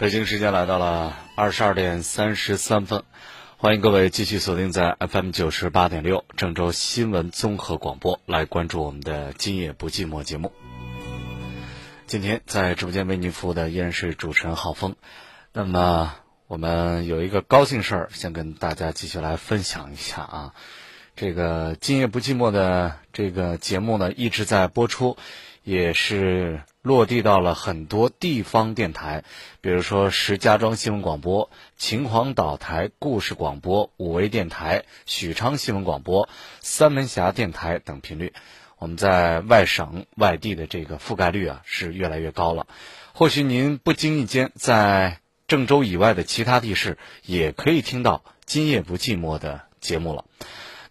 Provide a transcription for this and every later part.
北京时间来到了二十二点三十三分，欢迎各位继续锁定在 FM 九十八点六郑州新闻综合广播，来关注我们的今夜不寂寞节目。今天在直播间为您服务的依然是主持人浩峰。那么我们有一个高兴事儿，先跟大家继续来分享一下啊。这个今夜不寂寞的这个节目呢，一直在播出，也是落地到了很多地方电台，比如说石家庄新闻广播、秦皇岛台故事广播、五维电台、许昌新闻广播、三门峡电台等频率。我们在外省、外地的这个覆盖率啊是越来越高了。或许您不经意间在郑州以外的其他地市也可以听到《今夜不寂寞》的节目了。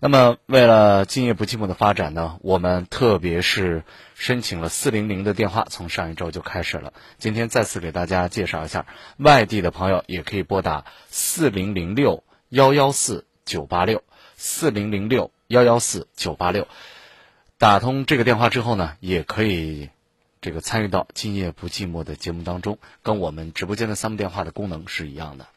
那么，为了今夜不寂寞的发展呢，我们特别是申请了四零零的电话，从上一周就开始了。今天再次给大家介绍一下，外地的朋友也可以拨打四零零六幺幺四九八六四零零六幺幺四九八六。打通这个电话之后呢，也可以这个参与到今夜不寂寞的节目当中，跟我们直播间的三部电话的功能是一样的。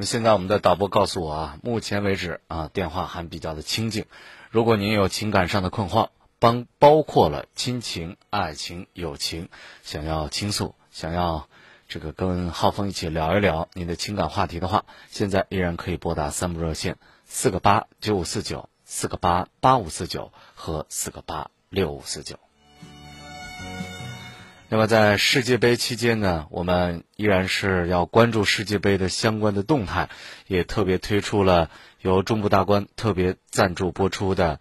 那现在我们的导播告诉我啊，目前为止啊，电话还比较的清静。如果您有情感上的困惑，帮包括了亲情、爱情、友情，想要倾诉，想要这个跟浩峰一起聊一聊您的情感话题的话，现在依然可以拨打三部热线：四个八九五四九、四个八八五四九和四个八六五四九。那么在世界杯期间呢，我们依然是要关注世界杯的相关的动态，也特别推出了由中部大观特别赞助播出的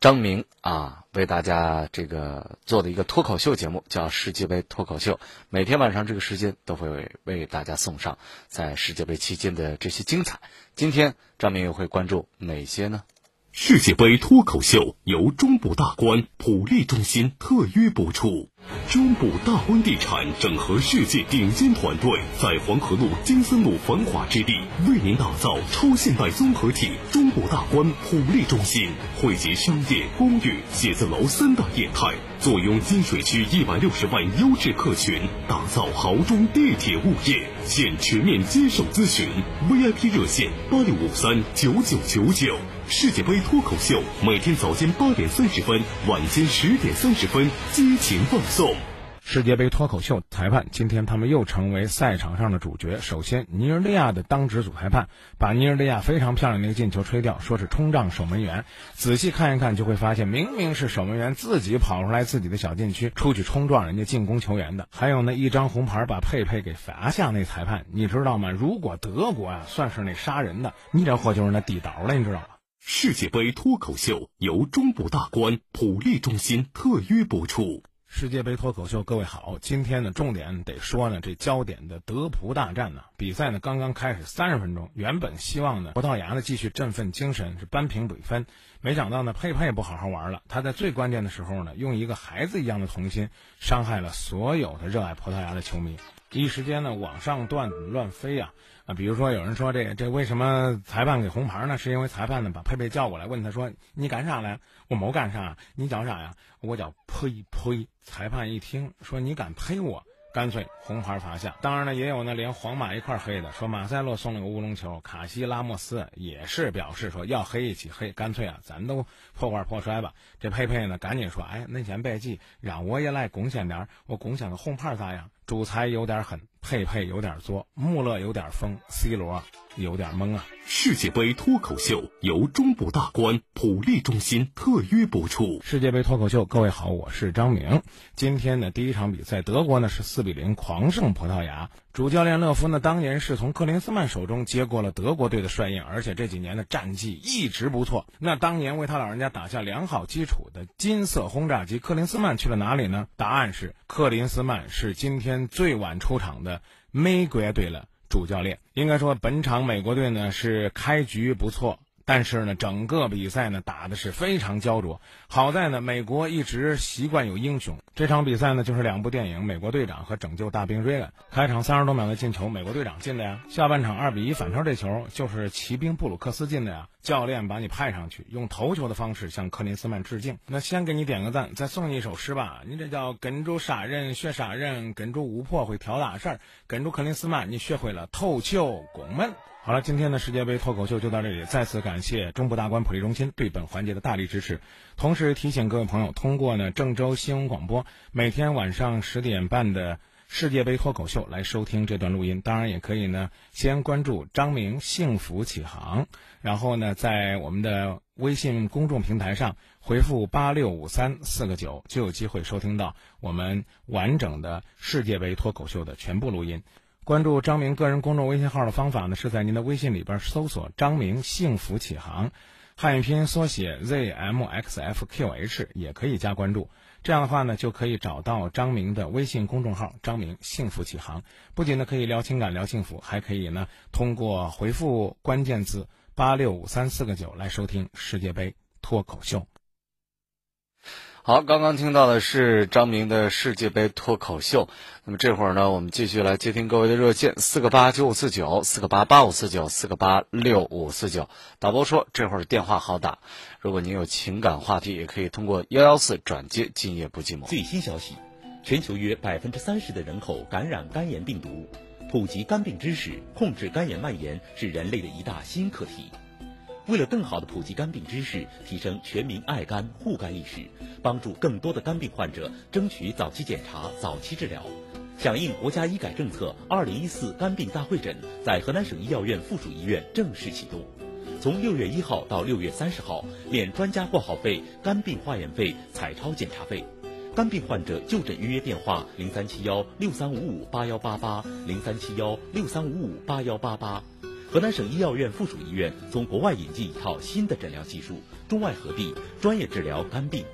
张明啊为大家这个做的一个脱口秀节目，叫世界杯脱口秀。每天晚上这个时间都会为大家送上在世界杯期间的这些精彩。今天张明又会关注哪些呢？世界杯脱口秀由中部大观普利中心特约播出。中部大观地产整合世界顶尖团队，在黄河路金森路繁华之地，为您打造超现代综合体。中部大观普利中心汇集商业、公寓、写字楼三大业态，坐拥金水区一百六十万优质客群，打造豪装地铁物业。现全面接受咨询，VIP 热线八六五三九九九九。世界杯脱口秀每天早间八点三十分，晚间十点三十分激情放送。世界杯脱口秀裁判，今天他们又成为赛场上的主角。首先，尼日利亚的当值主裁判把尼日利亚非常漂亮的一个进球吹掉，说是冲撞守门员。仔细看一看，就会发现明明是守门员自己跑出来自己的小禁区出去冲撞人家进攻球员的。还有那一张红牌把佩佩给罚下那裁判，你知道吗？如果德国啊算是那杀人的，你这货就是那地道了，你知道吗？世界杯脱口秀由中部大观普利中心特约播出。世界杯脱口秀，各位好，今天呢重点得说呢这焦点的德葡大战呢，比赛呢刚刚开始三十分钟，原本希望呢葡萄牙呢继续振奋精神，是扳平比分，没想到呢佩佩不好好玩了，他在最关键的时候呢，用一个孩子一样的童心，伤害了所有的热爱葡萄牙的球迷。一时间呢，网上段子乱飞啊啊！比如说有人说这个这为什么裁判给红牌呢？是因为裁判呢把佩佩叫过来问他说：“你干啥来？”我没干啥，你叫啥呀？我叫呸呸！裁判一听说你敢黑我，干脆红牌罚下。当然呢，也有呢连皇马一块黑的，说马塞洛送了个乌龙球，卡西拉莫斯也是表示说要黑一起黑，干脆啊咱都破罐破摔吧。这佩佩呢赶紧说：“哎，恁先别急，让我也来贡献点，我贡献个红牌咋样？”主裁有点狠，佩佩有点作，穆勒有点疯，C 罗有点懵啊。世界杯脱口秀由中部大观普利中心特约播出。世界杯脱口秀，各位好，我是张明。今天呢，第一场比赛，德国呢是四比零狂胜葡萄牙。主教练勒夫呢，当年是从克林斯曼手中接过了德国队的帅印，而且这几年的战绩一直不错。那当年为他老人家打下良好基础的金色轰炸机克林斯曼去了哪里呢？答案是克林斯曼是今天最晚出场的美国队了主教练。应该说，本场美国队呢是开局不错。但是呢，整个比赛呢打的是非常焦灼。好在呢，美国一直习惯有英雄。这场比赛呢，就是两部电影《美国队长》和《拯救大兵瑞恩》。开场三十多秒的进球，美国队长进的呀。下半场二比一反超这球，就是骑兵布鲁克斯进的呀。教练把你派上去，用头球的方式向克林斯曼致敬。那先给你点个赞，再送你一首诗吧。你这叫跟住杀人学杀人，跟住巫婆会挑大事儿，跟住克林斯曼你学会了头球攻门。好了，今天的世界杯脱口秀就到这里。再次感谢中部大观普利中心对本环节的大力支持，同时提醒各位朋友，通过呢郑州新闻广播每天晚上十点半的世界杯脱口秀来收听这段录音。当然，也可以呢先关注张明幸福启航，然后呢在我们的微信公众平台上回复八六五三四个九，就有机会收听到我们完整的世界杯脱口秀的全部录音。关注张明个人公众微信号的方法呢，是在您的微信里边搜索“张明幸福启航”，汉语拼音缩写 zmxfqh，也可以加关注。这样的话呢，就可以找到张明的微信公众号“张明幸福启航”。不仅呢可以聊情感、聊幸福，还可以呢通过回复关键字八六五三四个九来收听世界杯脱口秀。好，刚刚听到的是张明的世界杯脱口秀。那么这会儿呢，我们继续来接听各位的热线：四个八九五四九，四个八八五四九，四个八六五四九。导播说这会儿电话好打，如果您有情感话题，也可以通过幺幺四转接。今夜不寂寞。最新消息：全球约百分之三十的人口感染肝炎病毒，普及肝病知识，控制肝炎蔓延是人类的一大新课题。为了更好的普及肝病知识，提升全民爱肝护肝意识，帮助更多的肝病患者争取早期检查、早期治疗，响应国家医改政策，二零一四肝病大会诊在河南省医药院附属医院正式启动。从六月一号到六月三十号，免专家挂号费、肝病化验费、彩超检查费。肝病患者就诊预约电话：零三七幺六三五五八幺八八，零三七幺六三五五八幺八八。河南省医药院附属医院从国外引进一套新的诊疗技术，中外合璧，专业治疗肝病。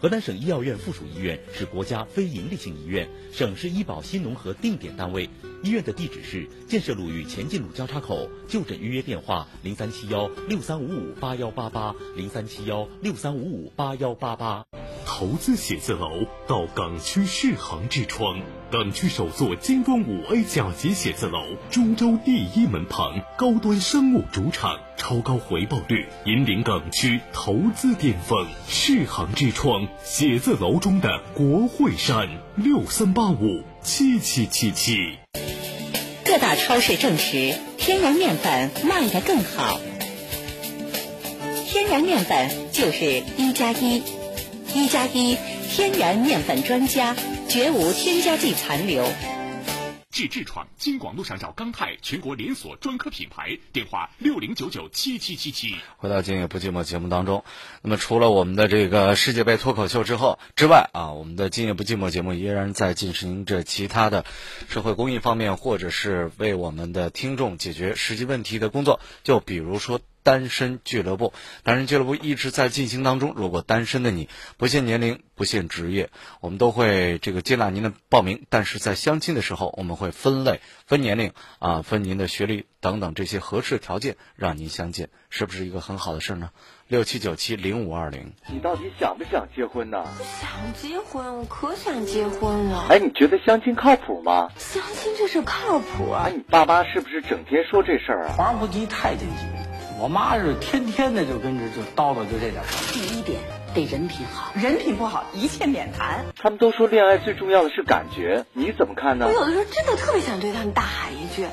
河南省医药院附属医院是国家非营利性医院，省市医保新农合定点单位。医院的地址是建设路与前进路交叉口。就诊预约电话：零三七幺六三五五八幺八八，零三七幺六三五五八幺八八。投资写字楼到港区世行之窗，港区首座精装五 A 甲级写字楼，株洲第一门旁，高端商务主场，超高回报率，引领港区投资巅峰。世行之窗写字楼中的国会山，六三八五七七七七。各大超市证实，天然面粉卖得更好。天然面粉就是一加一。一加一天然面粉专家，绝无添加剂残留。治痔疮，京广路上找钢泰，全国连锁专科品牌，电话六零九九七七七七。回到今夜不寂寞节目当中，那么除了我们的这个世界杯脱口秀之后之外啊，我们的今夜不寂寞节目依然在进行着其他的社会公益方面，或者是为我们的听众解决实际问题的工作，就比如说。单身俱乐部，单身俱乐部一直在进行当中。如果单身的你，不限年龄，不限职业，我们都会这个接纳您的报名。但是在相亲的时候，我们会分类、分年龄啊，分您的学历等等这些合适条件，让您相见，是不是一个很好的事呢？六七九七零五二零，你到底想不想结婚呢？想结婚，我可想结婚了。哎，你觉得相亲靠谱吗？相亲这事靠谱啊！哎，你爸妈是不是整天说这事儿啊？皇上不急太监急。我妈是天天的就跟着就叨叨就这点事儿第一点得人品好，人品不好一切免谈。他们都说恋爱最重要的是感觉，你怎么看呢？我有的时候真的特别想对他们大喊一句：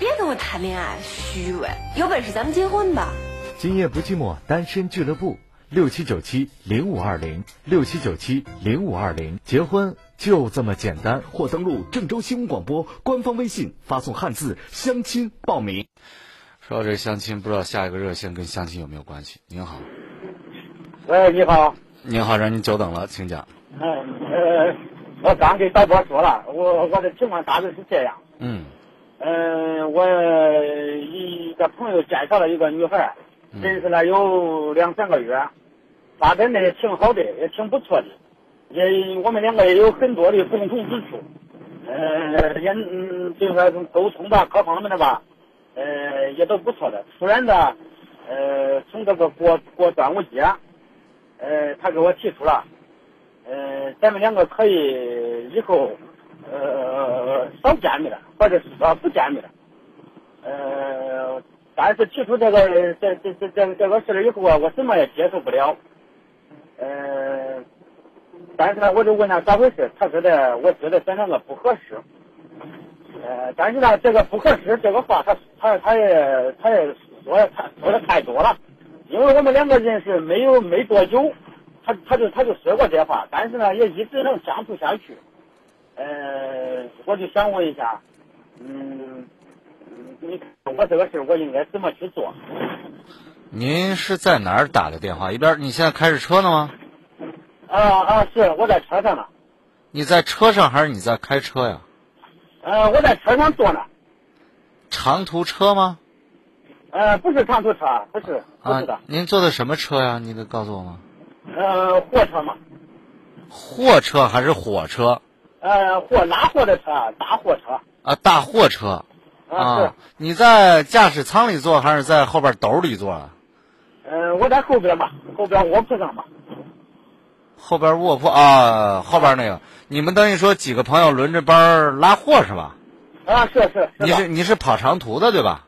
别跟我谈恋爱，虚伪！有本事咱们结婚吧。今夜不寂寞，单身俱乐部六七九七零五二零六七九七零五二零，结婚就这么简单。或登录郑州新闻广播官方微信，发送汉字相亲报名。说到这相亲，不知道下一个热线跟相亲有没有关系？您好，喂，你好，您好，让您久等了，请讲。嗯，呃，我刚给导播说了，我我的情况大致是这样。嗯。嗯，我一个朋友介绍了一个女孩，认识了有两三个月，发展的也挺好的，也挺不错的，也我们两个也有很多的共同之处，呃，也嗯，就说沟通吧，各方面的吧，呃，也都不错的。突然的，呃，从这个过过端午节，呃，他给我提出了，呃，咱们两个可以以后。呃，少见面了，或者是说不见面了。呃，但是提出这个这这这这这个事儿以后啊，我什么也接受不了。呃，但是呢，我就问他咋回事，他说的，我觉得咱两个不合适。呃，但是呢，这个不合适这个话，他他他也他也说太说的太多了，因为我们两个人是没有没多久，他他就他就说过这话，但是呢，也一直能相处下去。呃，我就想问一下，嗯，你我这个事我应该怎么去做？您是在哪儿打的电话？一边你现在开着车呢吗？啊啊，是我在车上呢。你在车上还是你在开车呀？呃，我在车上坐呢。长途车吗？呃，不是长途车，不是，不是的。您坐的什么车呀？你能告诉我吗？呃，货车嘛。货车还是火车？呃，货拉货的车，大货车。啊，大货车。啊，是。你在驾驶舱里坐还是在后边斗里坐啊？呃，我在后边嘛，后边卧铺上吧。后边卧铺啊，后边那个，你们等于说几个朋友轮着班拉货是吧？啊，是是。你是你是跑长途的对吧？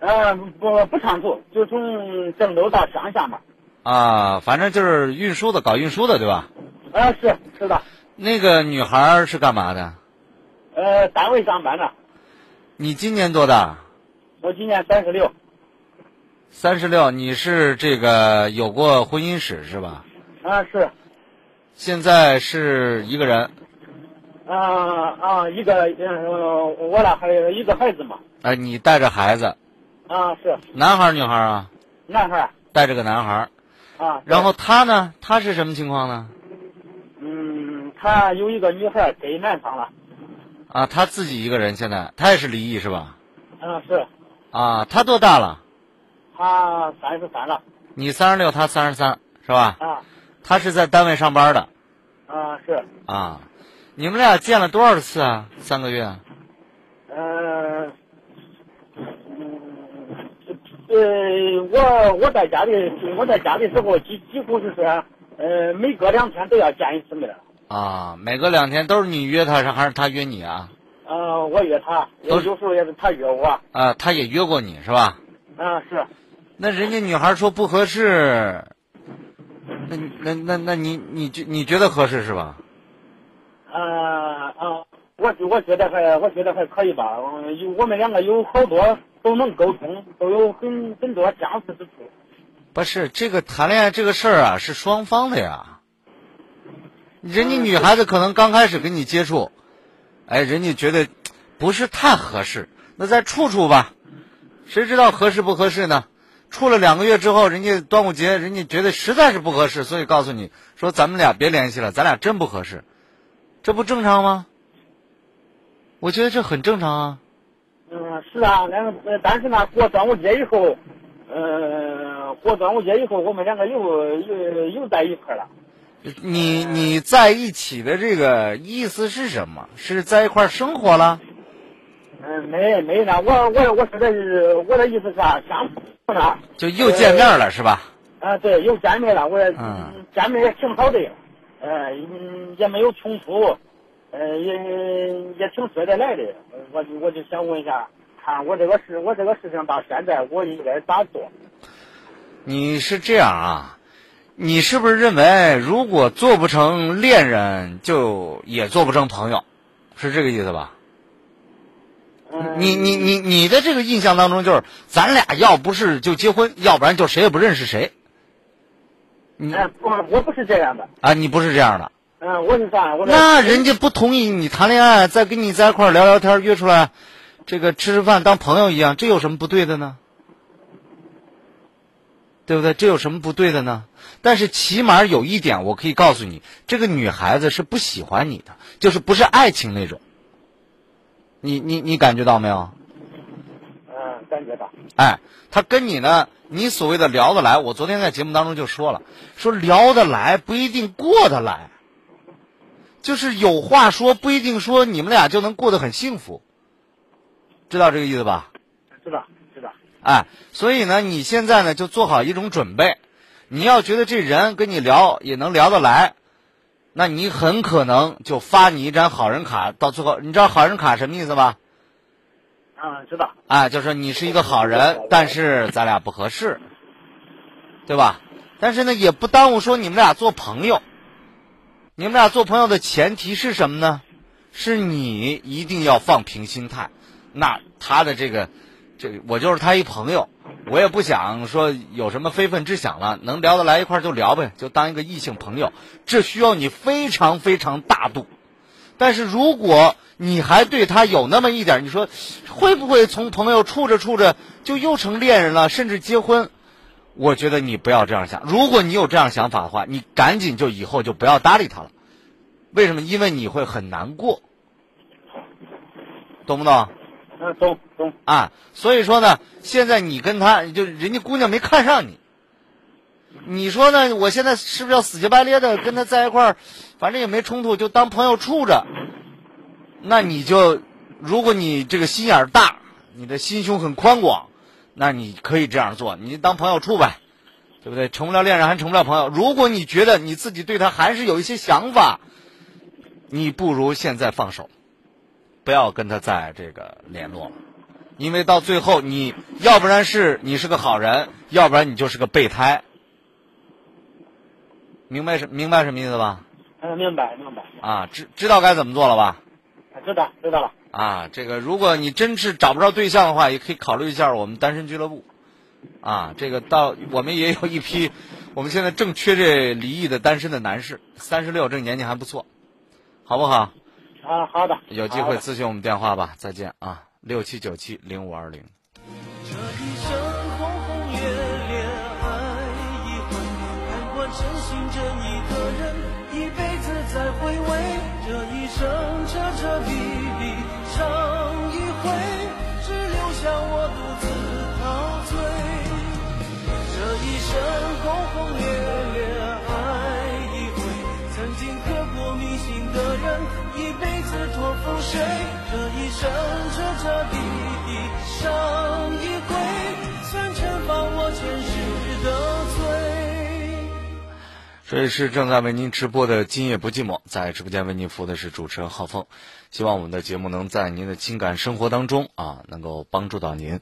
呃，不不长途，就从郑州到乡下嘛。啊，反正就是运输的，搞运输的对吧？啊，是是的。那个女孩是干嘛的？呃，单位上班的。你今年多大？我今年三十六。三十六，你是这个有过婚姻史是吧？啊，是。现在是一个人。啊啊，一个嗯，我俩还有一个孩子嘛。哎，你带着孩子。啊，是。男孩女孩啊？男孩。带着个男孩。啊。然后他呢？他是什么情况呢？嗯，他有一个女孩给男方了。啊，他自己一个人现在，他也是离异是吧？嗯，是。啊，他多大了？他三十三了。你三十六，他三十三，是吧？啊。他是在单位上班的。啊，是。啊，你们俩见了多少次啊？三个月。呃，嗯，呃，我我在家里，我在家的时候几几乎就是呃，每隔两天都要见一次面。啊，每隔两天都是你约他，是还是他约你啊？呃，我约他，有时候也是他约我。啊，他也约过你是吧？啊，是。那人家女孩说不合适，那那那那你你觉你觉得合适是吧？啊啊，我我觉得还我觉得还可以吧，有我们两个有好多都能沟通，都有很很多相似之处。不是这个谈恋爱这个事儿啊，是双方的呀。人家女孩子可能刚开始跟你接触，哎，人家觉得不是太合适，那再处处吧，谁知道合适不合适呢？处了两个月之后，人家端午节，人家觉得实在是不合适，所以告诉你说咱们俩别联系了，咱俩真不合适，这不正常吗？我觉得这很正常啊。嗯，是啊，两个，但是呢，过端午节以后，呃，过端午节以后，我们两个又又又在一块了。你你在一起的这个意思是什么？是在一块生活了？嗯，没没呢，我我我说的是我的意思是啊，相就又见面了是吧？啊，对，又见面了，我嗯，见面也挺好的，呃，也没有冲突，呃，也也挺说得来的。我我就想问一下，看我这个事，我这个事情到现在我应该咋做？你是这样啊？你是不是认为，如果做不成恋人，就也做不成朋友，是这个意思吧？你你你你的这个印象当中，就是咱俩要不是就结婚，要不然就谁也不认识谁。哎，不，我不是这样的。啊，你不是这样的。嗯，我是啥？我那人家不同意你谈恋爱，再跟你在一块聊聊天，约出来，这个吃吃饭当朋友一样，这有什么不对的呢？对不对？这有什么不对的呢？但是起码有一点，我可以告诉你，这个女孩子是不喜欢你的，就是不是爱情那种。你你你感觉到没有？嗯感觉到。哎，他跟你呢，你所谓的聊得来，我昨天在节目当中就说了，说聊得来不一定过得来，就是有话说不一定说你们俩就能过得很幸福，知道这个意思吧？知道，知道。哎，所以呢，你现在呢就做好一种准备，你要觉得这人跟你聊也能聊得来，那你很可能就发你一张好人卡，到最后你知道好人卡什么意思吧？啊，知道。啊，就是你是一个好人，但是咱俩不合适，对吧？但是呢，也不耽误说你们俩做朋友。你们俩做朋友的前提是什么呢？是你一定要放平心态。那他的这个，这个我就是他一朋友，我也不想说有什么非分之想了，能聊得来一块就聊呗，就当一个异性朋友。这需要你非常非常大度。但是如果你还对他有那么一点，你说会不会从朋友处着处着就又成恋人了，甚至结婚？我觉得你不要这样想。如果你有这样想法的话，你赶紧就以后就不要搭理他了。为什么？因为你会很难过，懂不懂？嗯，懂懂。啊，所以说呢，现在你跟他就人家姑娘没看上你，你说呢？我现在是不是要死乞白咧的跟他在一块儿？反正也没冲突，就当朋友处着。那你就，如果你这个心眼大，你的心胸很宽广，那你可以这样做，你当朋友处呗，对不对？成不了恋人还成不了朋友。如果你觉得你自己对他还是有一些想法，你不如现在放手，不要跟他再这个联络了，因为到最后你要不然是你是个好人，要不然你就是个备胎。明白什明白什么意思吧？嗯，明白明白。啊，知知道该怎么做了吧？知道知道了。啊，这个如果你真是找不着对象的话，也可以考虑一下我们单身俱乐部。啊，这个到我们也有一批，我们现在正缺这离异的单身的男士，三十六，这个年纪还不错，好不好？啊，好的。有机会咨询我们电话吧，再见啊，六七九七零五二零。这一生轰轰烈烈爱一回，看过真心真意的人，一辈子在回味。这一生彻彻底底伤一回，只留下我独自陶醉。这一生轰轰烈烈谁？这一生彻彻底底伤一回，算惩罚我前世的罪。这里是正在为您直播的《今夜不寂寞》，在直播间为您服务的是主持人浩峰。希望我们的节目能在您的情感生活当中啊，能够帮助到您。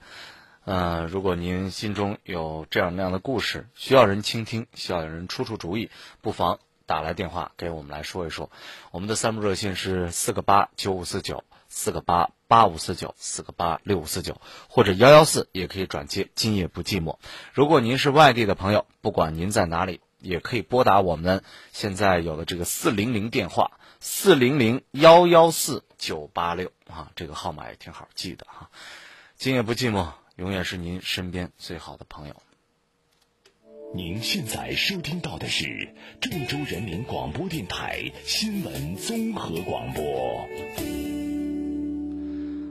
呃，如果您心中有这样那样的故事，需要人倾听，需要有人出出主意，不妨打来电话给我们来说一说。我们的三部热线是四个八九五四九、四个八八五四九、四个八六五四九，或者幺幺四也可以转接。今夜不寂寞。如果您是外地的朋友，不管您在哪里。也可以拨打我们现在有的这个四零零电话，四零零幺幺四九八六啊，这个号码也挺好记的哈。今夜不寂寞，永远是您身边最好的朋友。您现在收听到的是郑州人民广播电台新闻综合广播。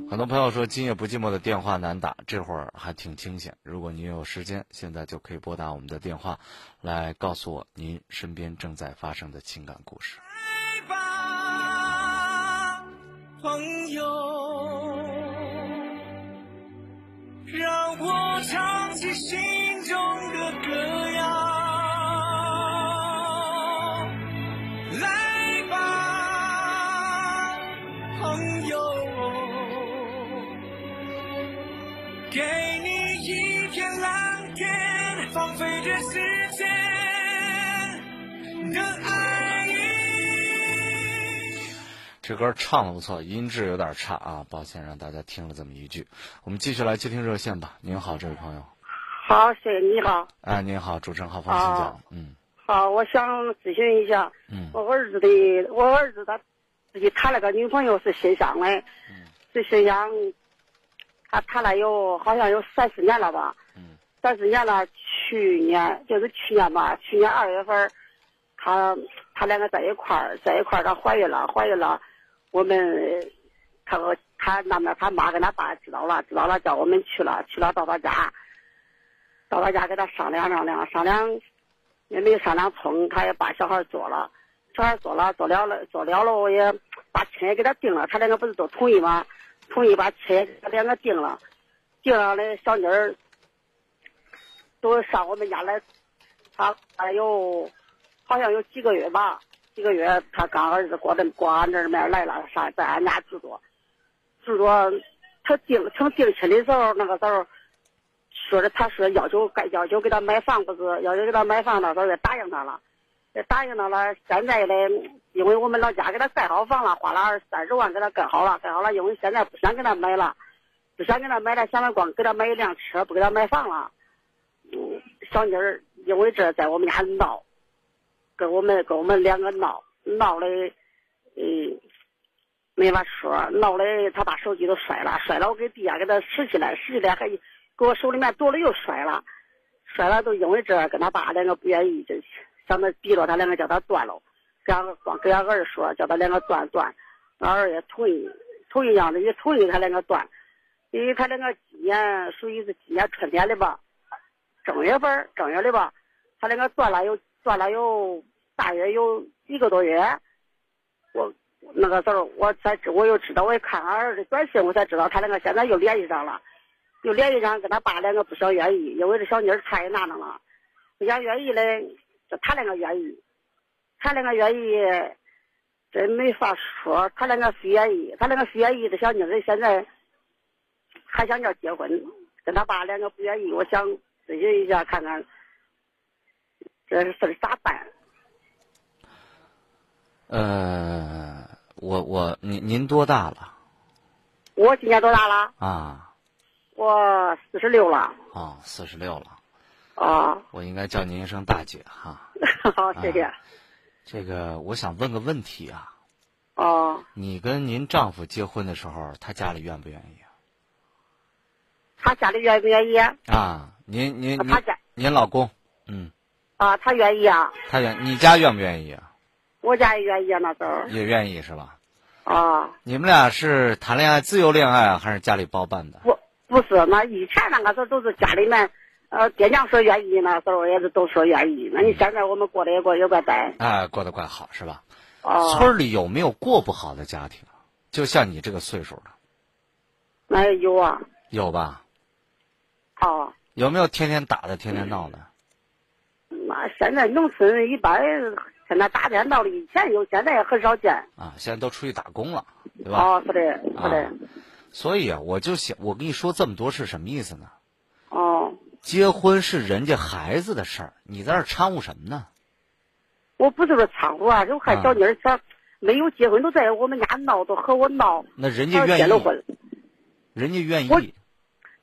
很多朋友说今夜不寂寞的电话难打，这会儿还挺清闲。如果您有时间，现在就可以拨打我们的电话，来告诉我您身边正在发生的情感故事。来吧，朋友，让我唱起心中这歌唱的不错，音质有点差啊，抱歉让大家听了这么一句。我们继续来接听热线吧。您好，这位朋友。好，谢谢你好。哎，您好，主持人郝芳，请讲。嗯。好，我想咨询一下，嗯，我儿子的，我儿子他自己谈了个女朋友是新乡的，嗯，是新乡。他谈了有好像有三四年了吧，嗯，三四年了。去年就是去年吧，去年二月份，他他两个在一块儿，在一块儿，她怀孕了，怀孕了。我们他和他那边他妈跟他爸知道了，知道了叫我们去了，去了到他家，到他家跟他商量商量，商量也没商量通，他也把小孩做了，小孩做了做了了做了了，我也把亲也给他定了，他两个不是都同意吗？同意把亲他两个定了，定了那小妮儿都上我们家来，他还有好像有几个月吧。几个月，他刚儿子过的过俺这面来了，上在俺家住着，住着。他定成定亲的时候，那个时候说的，他说要求该要求给他买房，不是要求给他买房，那时候也答应他了，也答应他了。现在呢，因为我们老家给他盖好房了，花了二三十万给他盖好了，盖好了，因为现在不想给他买了，不想给他买了，想着光给他买一辆车，不给他买房了。嗯，小妮儿因为这在我们家闹。跟我们跟我们两个闹闹的，嗯，没法说，闹的他把手机都摔了，摔了我给地下给他拾起来，拾起来还给我手里面夺了又摔了，摔了都因为这跟他爸两个不愿意，就想着逼着他两个叫他断了，给俺光给俺儿说叫他两个断断，俺儿也同意，同意样子也同意他两个断，因为他两个今年属于是今年春天的吧，正月份正月的吧，他两个断了有。断了有大约有一个多月，我那个时候我才知我又知道，我一看俺儿子短信，我才知道他两个现在又联系上了，又联系上跟他爸两个不想愿意，因为这小妮儿太难了，不想愿意嘞，就他两个愿意，他两个愿意，真没法说，他两个不愿意，他两个不愿意，这小妮儿现在还想要结婚，跟他爸两个不愿意，我想咨询一下看看。这事儿咋办？呃，我我您您多大了？我今年多大了？啊，我四十六了。哦，四十六了。啊。我应该叫您一声大姐哈。好，谢谢。这个，我想问个问题啊。哦。你跟您丈夫结婚的时候，他家里愿不愿意啊？他家里愿不愿意？啊，您您您您老公，嗯。啊，他愿意啊。他愿，你家愿不愿意啊？我家也愿意啊，那时候。也愿意是吧？啊。你们俩是谈恋爱自由恋爱啊，还是家里包办的？不，不是，那以前那个时候都是家里面，呃，爹娘说愿意，那时候也是都说愿意。那你现在我们过得也过也怪呆。哎，过得怪好是吧？哦。村里有没有过不好的家庭？就像你这个岁数的。那有啊。有吧？哦。有没有天天打的、天天闹的？那现在农村一般现在打电闹的以前有，现在也很少见。啊，现在都出去打工了，对吧？哦，是的，是的。所以啊，我就想，我跟你说这么多是什么意思呢？哦。结婚是人家孩子的事儿，你在这掺和什么呢？我不是说掺和啊，就看小妮儿她没有结婚，都在我们家闹，都和我闹。那人家愿意。结了婚。人家愿意。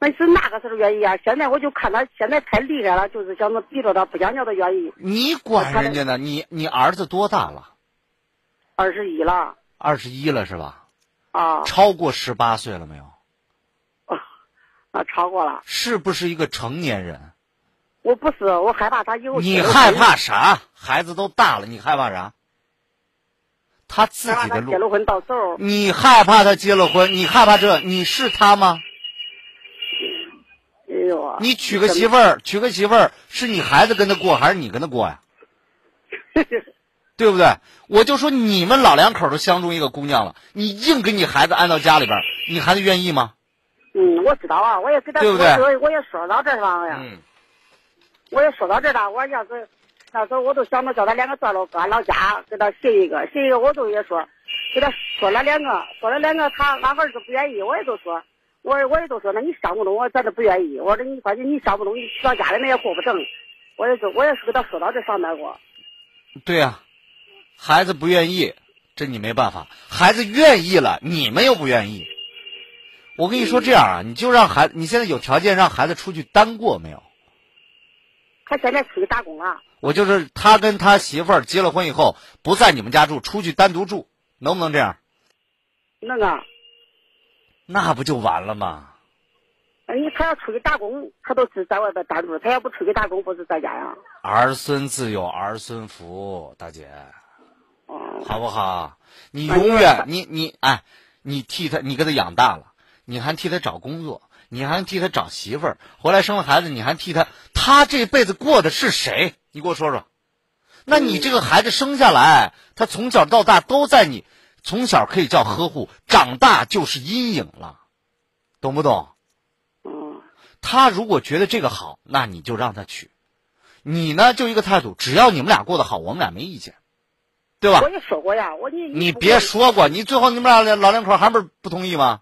那是那个时候愿意啊？现在我就看他现在太厉害了，就是想着逼着他，不想叫他愿意。你管人家呢？你你儿子多大了？二十一了。二十一了是吧？啊。超过十八岁了没有？啊，超过了。是不是一个成年人？我不是，我害怕他以后。你害怕啥？孩子都大了，你害怕啥？他自己的路。结了婚到时候。你害怕他结了婚？你害怕这？你是他吗？你娶个媳妇儿，娶个媳妇儿，是你孩子跟他过，还是你跟他过呀？对不对？我就说你们老两口都相中一个姑娘了，你硬给你孩子安到家里边，你孩子愿意吗？嗯，我知道啊，我也给他说，我也说到这上了呀。嗯。我也说到这了，我要是那时候我都想着叫他两个断了，搁俺老家给他寻一个，寻一个，我都也说，给他说了两个，说了两个，他俺儿子不愿意，我也都说。我我也都说，那你上不动，我咱都不愿意。我说你反正你上不动，你到家里那也过不成。我也是，我也是给他说到这上面过。对呀，孩子不愿意，这你没办法。孩子愿意了，你们又不愿意。我跟你说这样啊，你就让孩子，你现在有条件让孩子出去单过没有？他现在出去打工了。我就是他跟他媳妇儿结了婚以后，不在你们家住，出去单独住，能不能这样？能啊。那不就完了吗？你他要出去打工，他都是在外边打工；他要不出去打工，不是在家呀？儿孙自有儿孙福，大姐，好不好？你永远你你哎，你替他，你给他养大了，你还替他找工作，你还替他找媳妇儿，回来生了孩子，你还替他，他这辈子过的是谁？你给我说说。那你这个孩子生下来，他从小到大都在你，从小可以叫呵护，长大就是阴影了，懂不懂？嗯。他如果觉得这个好，那你就让他去。你呢，就一个态度，只要你们俩过得好，我们俩没意见，对吧？我也说过呀，我你你别说过，你最后你们俩老两口还不是不同意吗？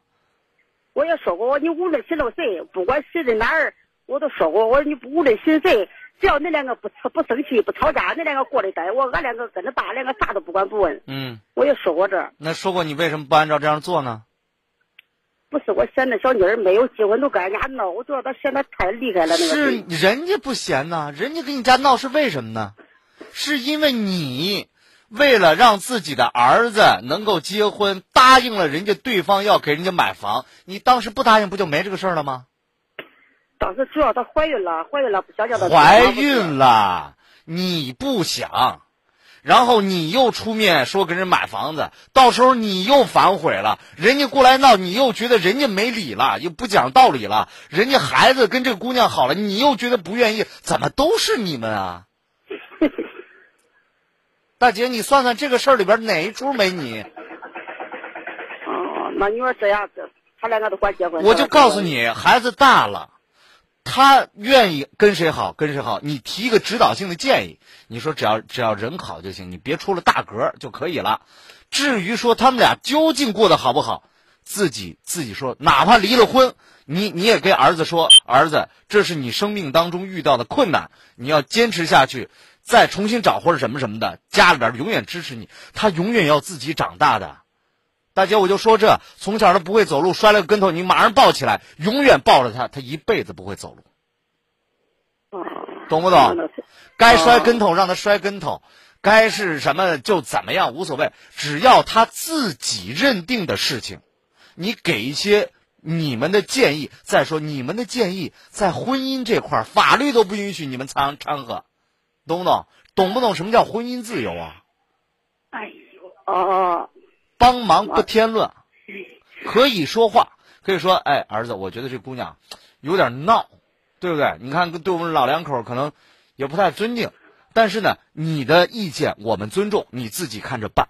我也说过，你无论寻到谁，不管谁在哪儿，我都说过，我说你无论寻谁，只要那两个不不生气不吵架，那两个过得待，我俺两个跟着爸两个啥都不管不问。嗯。我也说过这。那说过你为什么不按照这样做呢？不是我嫌那小妮儿没有结婚都跟人家闹，我觉得她嫌她太厉害了。那个是人家不嫌呐，人家跟你家闹是为什么呢？是因为你为了让自己的儿子能够结婚，答应了人家对方要给人家买房，你当时不答应不就没这个事儿了吗？当时主要她怀孕了，怀孕了不想叫她。怀孕了，你不想。然后你又出面说给人买房子，到时候你又反悔了，人家过来闹，你又觉得人家没理了，又不讲道理了，人家孩子跟这个姑娘好了，你又觉得不愿意，怎么都是你们啊？大姐，你算算这个事儿里边哪一出没你？哦，那你说这样子，他两个都管结婚。我就告诉你，孩子大了。他愿意跟谁好跟谁好，你提一个指导性的建议，你说只要只要人好就行，你别出了大格就可以了。至于说他们俩究竟过得好不好，自己自己说，哪怕离了婚，你你也跟儿子说，儿子，这是你生命当中遇到的困难，你要坚持下去，再重新找或者什么什么的，家里边永远支持你，他永远要自己长大的。大姐，我就说这，从小他不会走路，摔了个跟头，你马上抱起来，永远抱着他，他一辈子不会走路。懂不懂？该摔跟头让他摔跟头，该是什么就怎么样，无所谓，只要他自己认定的事情，你给一些你们的建议。再说你们的建议在婚姻这块法律都不允许你们掺掺和，懂不懂？懂不懂什么叫婚姻自由啊？哎呦，哦。帮忙不添乱，可以说话，可以说，哎，儿子，我觉得这姑娘有点闹，对不对？你看，对我们老两口可能也不太尊敬，但是呢，你的意见我们尊重，你自己看着办，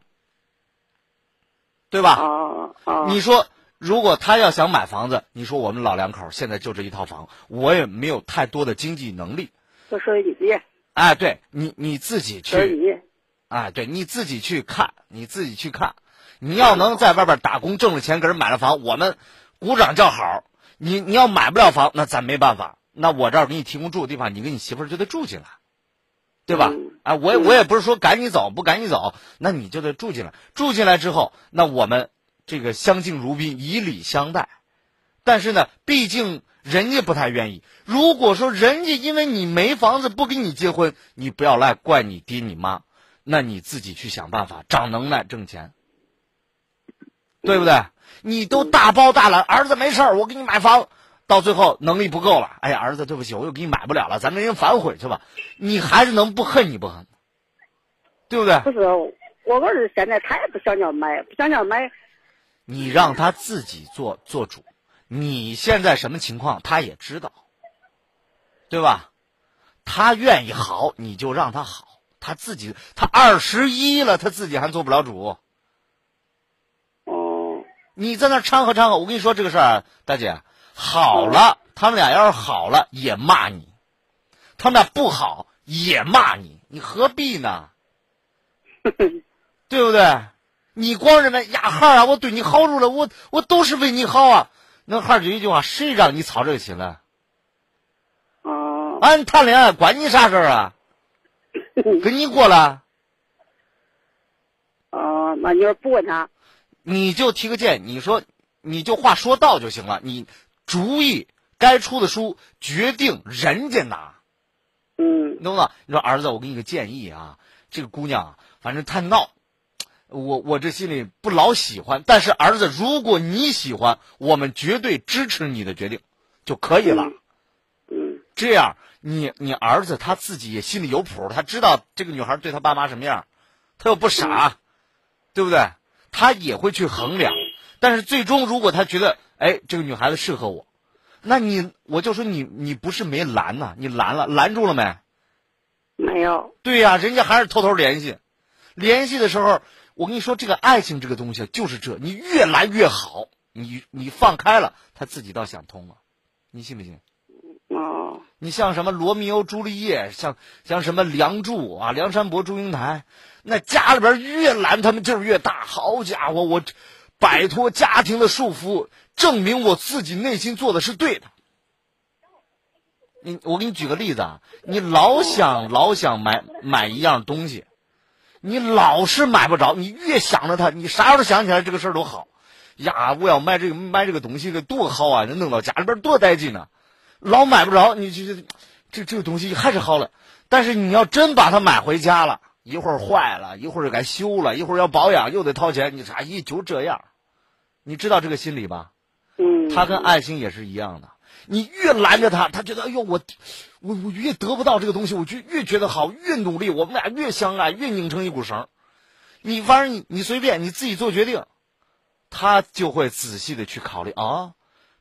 对吧？你说，如果他要想买房子，你说我们老两口现在就这一套房，我也没有太多的经济能力，就属于你的。哎，对你你自己去，哎，对你自己去看，你自己去看。你要能在外边打工挣了钱，给人买了房，我们鼓掌叫好。你你要买不了房，那咱没办法。那我这儿给你提供住的地方，你跟你媳妇儿就得住进来，对吧？啊，我我也不是说赶你走，不赶你走，那你就得住进来。住进来之后，那我们这个相敬如宾，以礼相待。但是呢，毕竟人家不太愿意。如果说人家因为你没房子不跟你结婚，你不要赖怪你爹你妈，那你自己去想办法，长能耐挣钱。对不对？你都大包大揽，儿子没事儿，我给你买房，到最后能力不够了，哎呀，儿子对不起，我又给你买不了了，咱跟人反悔去吧。你孩子能不恨你不恨？对不对？不是，我儿子现在他也不想要买，不想要买。你让他自己做做主，你现在什么情况他也知道，对吧？他愿意好，你就让他好，他自己他二十一了，他自己还做不了主。你在那掺和掺和，我跟你说这个事儿，大姐，好了，他们俩要是好了也骂你，他们俩不好也骂你，你何必呢？对不对？你光认为呀哈啊，我对你好住了，我我都是为你好啊。那哈就一句话，谁让你操这个心了？哦，俺谈恋爱关你啥事儿啊？跟你过了。哦，那你要不问他？你就提个建议，你说你就话说到就行了。你主意该出的书决定人家拿，嗯，懂不懂？你说儿子，我给你个建议啊，这个姑娘反正太闹，我我这心里不老喜欢。但是儿子，如果你喜欢，我们绝对支持你的决定就可以了。嗯，这样你你儿子他自己也心里有谱，他知道这个女孩对他爸妈什么样，他又不傻，对不对？他也会去衡量，但是最终如果他觉得，哎，这个女孩子适合我，那你我就说你你不是没拦呐，你拦了，拦住了没？没有。对呀、人家还是偷偷联系，联系的时候，我跟你说，这个爱情这个东西就是这，你越拦越好，你你放开了，他自己倒想通了，你信不信？哦。你像什么罗密欧朱丽叶，像像什么梁祝啊、梁山伯祝英台，那家里边越拦他们劲儿越大。好家伙，我摆脱家庭的束缚，证明我自己内心做的是对的。你我给你举个例子啊，你老想老想买买一样东西，你老是买不着，你越想着它，你啥时候想起来这个事儿都好。呀，我要买这个买这个东西，多好啊！弄到家里边多带劲呢、老买不着，你这这这这个东西还是好了。但是你要真把它买回家了，一会儿坏了，一会儿该修了，一会儿要保养又得掏钱，你啥一就这样，你知道这个心理吧？嗯。他跟爱情也是一样的，你越拦着他，他觉得哎呦我我我越得不到这个东西，我就越觉得好，越努力，我们俩越相爱，越拧成一股绳。你反正你你随便你自己做决定，他就会仔细的去考虑啊，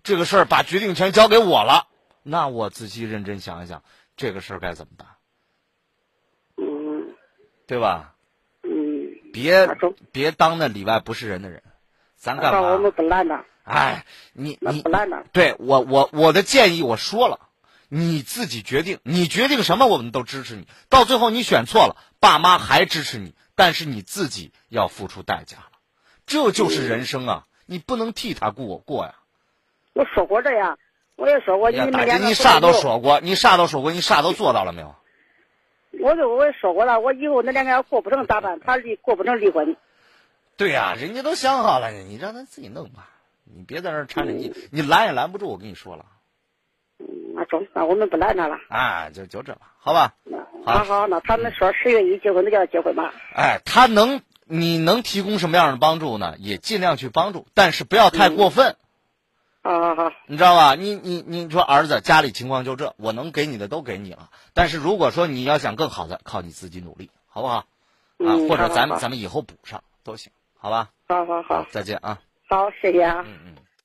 这个事儿把决定权交给我了，那我仔细认真想一想，这个事儿该怎么办？嗯。对吧？嗯。别别当那里外不是人的人，咱干嘛？我们不拦他。哎，你你不拦他。对我我我的建议我说了，你自己决定，你决定什么我们都支持你。到最后你选错了，爸妈还支持你，但是你自己要付出代价了，这就是人生啊！你不能替他过过呀。我说过这样，我也说过你。你啥都。说过，你啥都说过，你啥都做到了没有？我就我也说过了，我以后那两个要过不成咋办？他离过不成离婚。对呀、人家都想好了，你让他自己弄吧，你别在那儿缠着你，你拦也拦不住。我跟你说了，嗯那中，那我们不拦他了。啊，就就这吧，好吧？好好，那他们说十月一结婚，那就要结婚吧。哎，他能，你能提供什么样的帮助呢？也尽量去帮助，但是不要太过分。好好好，你知道吧？你你你说儿子家里情况就这，我能给你的都给你了。但是如果说你要想更好的，靠你自己努力，好不好？啊，嗯或者咱们咱们以后补上都行，好吧？好好好，再见啊！好，谢谢啊。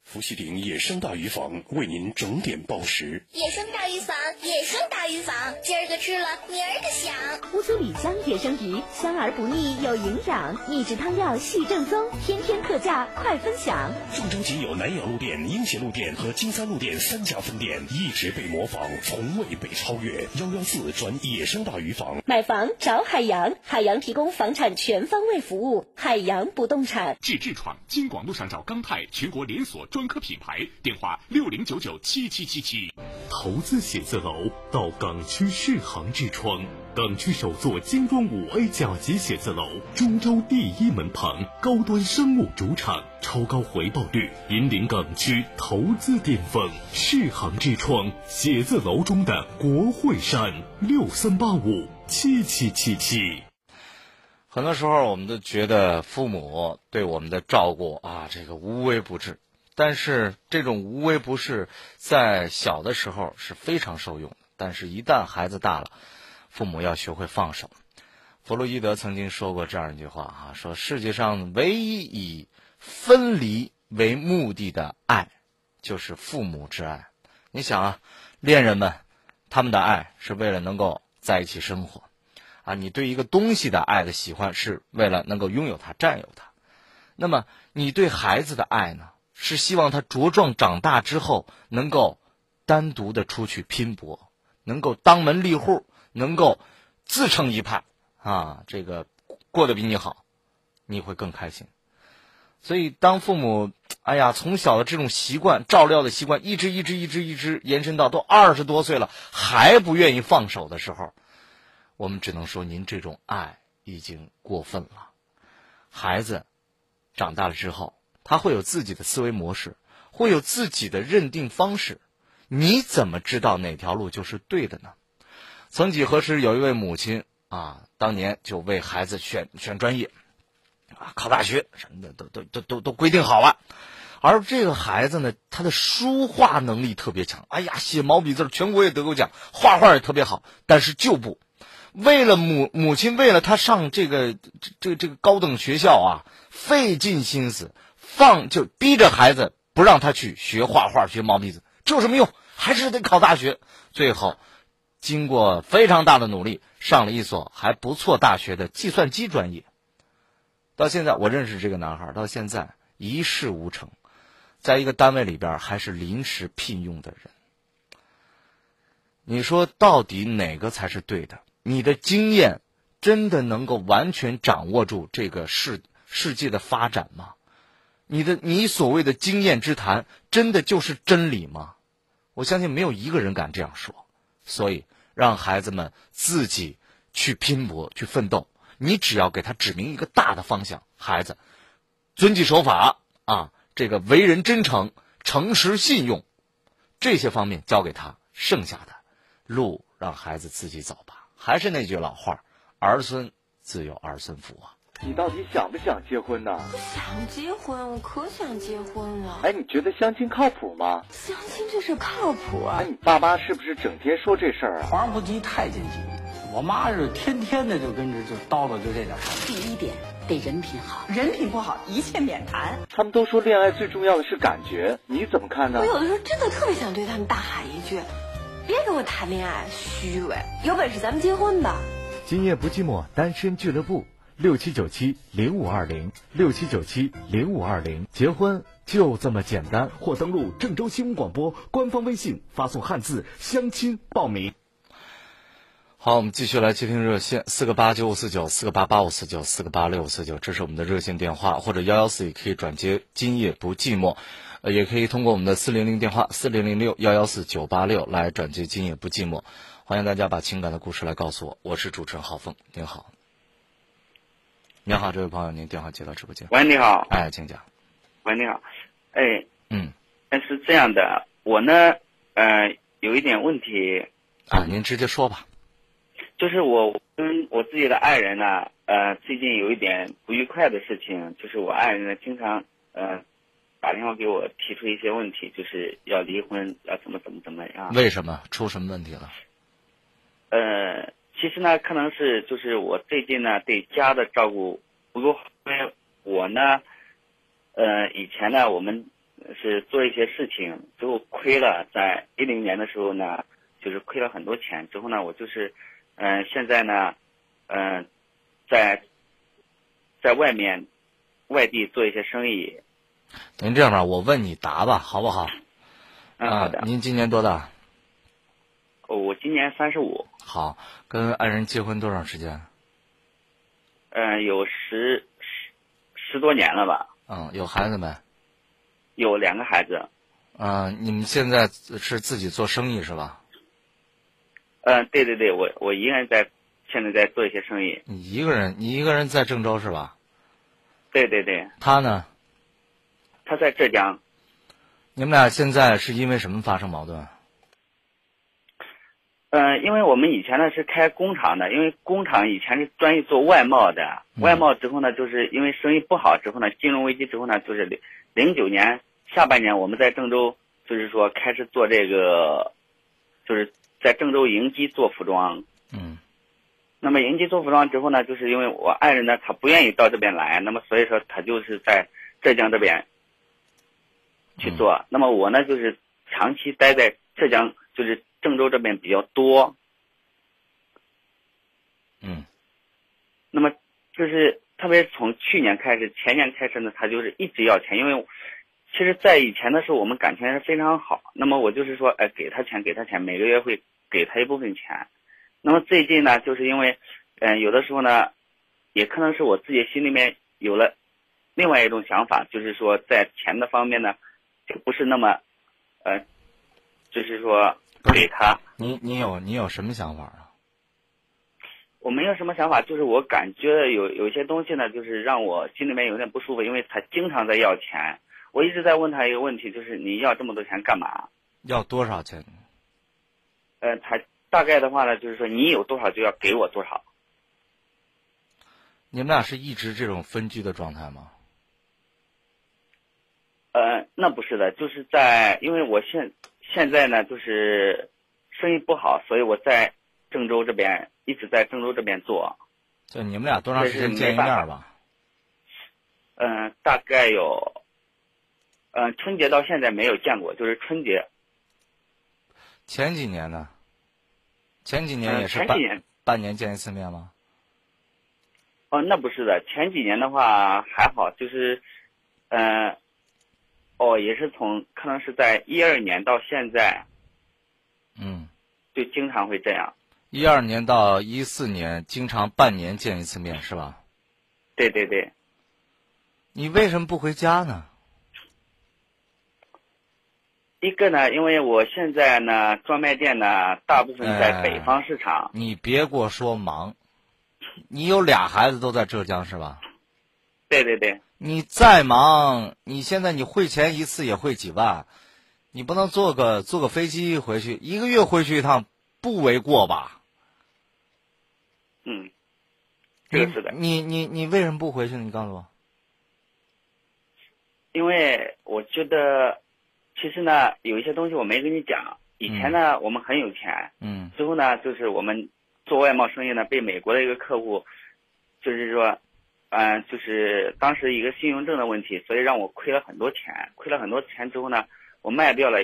福喜鼎野生大鱼坊为您整点报时。野生大鱼坊，野生大鱼坊，今儿个吃了，明儿个想。乌苏里江野生鱼，香而不腻，有营养，秘制汤料系正宗，天天特价，快分享。郑州仅有南阳路店、英协路店和金三路店三家分店，一直被模仿，从未被超越。幺幺四转野生大鱼坊。买房找海洋，海洋提供房产全方位服务，海洋不动产。至痔疮，京广路上找钢泰全国连锁专科品牌，电话六零九九七七七七。投资写字楼到港区世行之窗，港区首座精装五 A 甲级写字楼，中州第一门旁，高端商务主场，超高回报率，引领港区投资巅峰。世行之窗写字楼中的国会山，六三八五七七七七。很多时候，我们都觉得父母对我们的照顾啊，这个无微不至。但是这种无微不至，在小的时候是非常受用。但是，一旦孩子大了，父母要学会放手。弗洛伊德曾经说过这样一句话啊，说世界上唯一以分离为目的的爱，就是父母之爱。你想啊，恋人们他们的爱是为了能够在一起生活。啊，你对一个东西的爱的喜欢是为了能够拥有它、占有它。那么，你对孩子的爱呢，是希望他茁壮长大之后能够单独的出去拼搏，能够当门立户，能够自成一派啊，这个过得比你好，你会更开心。所以，当父母哎呀，从小的这种习惯、照料的习惯，一直一直一直一直延伸到都二十多岁了，还不愿意放手的时候。我们只能说，您这种爱已经过分了。孩子长大了之后，他会有自己的思维模式，会有自己的认定方式。你怎么知道哪条路就是对的呢？曾几何时，有一位母亲啊，当年就为孩子选选专业，啊，考大学什么的都都都都都规定好了。而这个孩子呢，他的书画能力特别强，哎呀，写毛笔字全国也得过奖，画画也特别好，但是就不。为了母母亲，为了他上这个这这这个高等学校啊，费尽心思，放就逼着孩子不让他去学画画、学毛笔字，这有什么用？还是得考大学。最后，经过非常大的努力，上了一所还不错大学的计算机专业。到现在，我认识这个男孩，到现在一事无成，在一个单位里边还是临时聘用的人。你说到底哪个才是对的？你的经验真的能够完全掌握住这个世世界的发展吗？你的你所谓的经验之谈，真的就是真理吗？我相信没有一个人敢这样说。所以，让孩子们自己去拼搏、去奋斗。你只要给他指明一个大的方向，孩子遵纪守法啊，这个为人真诚、诚实信用这些方面交给他，剩下的路让孩子自己走吧。还是那句老话，儿孙自有儿孙福啊。你到底想不想结婚呢？想结婚，我可想结婚了。哎，你觉得相亲靠谱吗？相亲这事靠谱啊！哎，你爸妈是不是整天说这事儿啊？皇上不急太监急，我妈是天天的就跟着就叨叨就这点事儿第一点得人品好，人品不好一切免谈。他们都说恋爱最重要的是感觉，你怎么看呢？我有的时候真的特别想对他们大喊一句：别跟我谈恋爱，虚伪！有本事咱们结婚吧。今夜不寂寞，单身俱乐部。六七九七零五二零，六七九七零五二零，结婚就这么简单。或登录郑州新闻广播官方微信，发送汉字“相亲”报名。好，我们继续来接听热线，四个八九五四九，四个八八五四九，四个八六五四九，这是我们的热线电话，或者幺幺四也可以转接。今夜不寂寞，呃，也可以通过我们的四零零电话四零零六幺幺四九八六来转接。今夜不寂寞，欢迎大家把情感的故事来告诉我，我是主持人郝峰，您好。你好，这位朋友，您电话接到直播间。喂，你好。哎，请讲。喂，你好。哎。嗯。哎，是这样的，我呢，呃，有一点问题。啊，您直接说吧。就是我跟我自己的爱人呢，呃，最近有一点不愉快的事情，就是我爱人呢，经常呃打电话给我提出一些问题，就是要离婚，要怎么怎么怎么样。为什么？出什么问题了？呃。其实呢，可能是就是我最近呢对家的照顾不够，因为我呢，呃，以前呢我们是做一些事情，最后亏了，在一零年的时候呢，就是亏了很多钱。之后呢，我就是，嗯，现在呢，嗯，在在外面外地做一些生意。您这样吧，我问你答吧，好不好？嗯，好的。您今年多大？我今年三十五。好，跟爱人结婚多长时间？嗯，有十十十多年了吧。嗯，有孩子没？有两个孩子。嗯，你们现在是自己做生意是吧？嗯，对对对，我我一个人在现在在做一些生意。你一个人，你一个人在郑州是吧？对对对。他呢？他在浙江。你们俩现在是因为什么发生矛盾？嗯，因为我们以前呢是开工厂的，因为工厂以前是专业做外贸的，外贸之后呢，就是因为生意不好之后呢，金融危机之后呢，就是零零九年下半年，我们在郑州就是说开始做这个，就是在郑州迎基做服装。嗯。那么迎基做服装之后呢，就是因为我爱人呢，他不愿意到这边来，那么所以说他就是在浙江这边去做。那么我呢，就是长期待在浙江，就是。郑州这边比较多，嗯，那么就是特别是从去年开始，前年开始呢，他就是一直要钱，因为其实，在以前的时候，我们感情还是非常好。那么我就是说，哎，给他钱，给他钱，每个月会给他一部分钱。那么最近呢，就是因为，嗯，有的时候呢，也可能是我自己心里面有了另外一种想法，就是说，在钱的方面呢，就不是那么，呃，就是说。给他，你你有你有什么想法啊？我没有什么想法，就是我感觉有有些东西呢，就是让我心里面有点不舒服，因为他经常在要钱。我一直在问他一个问题，就是你要这么多钱干嘛？要多少钱？呃，他大概的话呢，就是说你有多少就要给我多少。你们俩是一直这种分居的状态吗？呃，那不是的，就是在因为我现。现在呢，就是生意不好，所以我在郑州这边一直在郑州这边做。就你们俩多长时间见一面吧？嗯，大概有嗯、春节到现在没有见过，就是春节。前几年呢？前几年也是半、年半年见一次面吗？哦，那不是的，前几年的话还好，就是，呃，哦，也是从可能是在一二年到现在，嗯，就经常会这样。一二年到一四年，经常半年见一次面是吧？对对对，你为什么不回家呢？一个呢，因为我现在呢，专卖店呢，大部分在北方市场。你别给我说忙，你有俩孩子都在浙江是吧？对对对，你再忙，你现在你汇钱一次也汇几万，你不能坐个坐个飞机回去，一个月回去一趟不为过吧？嗯，这个是的。你你你为什么不回去呢？你告诉我。因为我觉得，其实呢，有一些东西我没跟你讲。以前呢，我们很有钱，嗯之后呢，就是我们做外贸生意呢，被美国的一个客户，就是说，嗯、就是当时一个信用证的问题，所以让我亏了很多钱。亏了很多钱之后呢，我卖掉了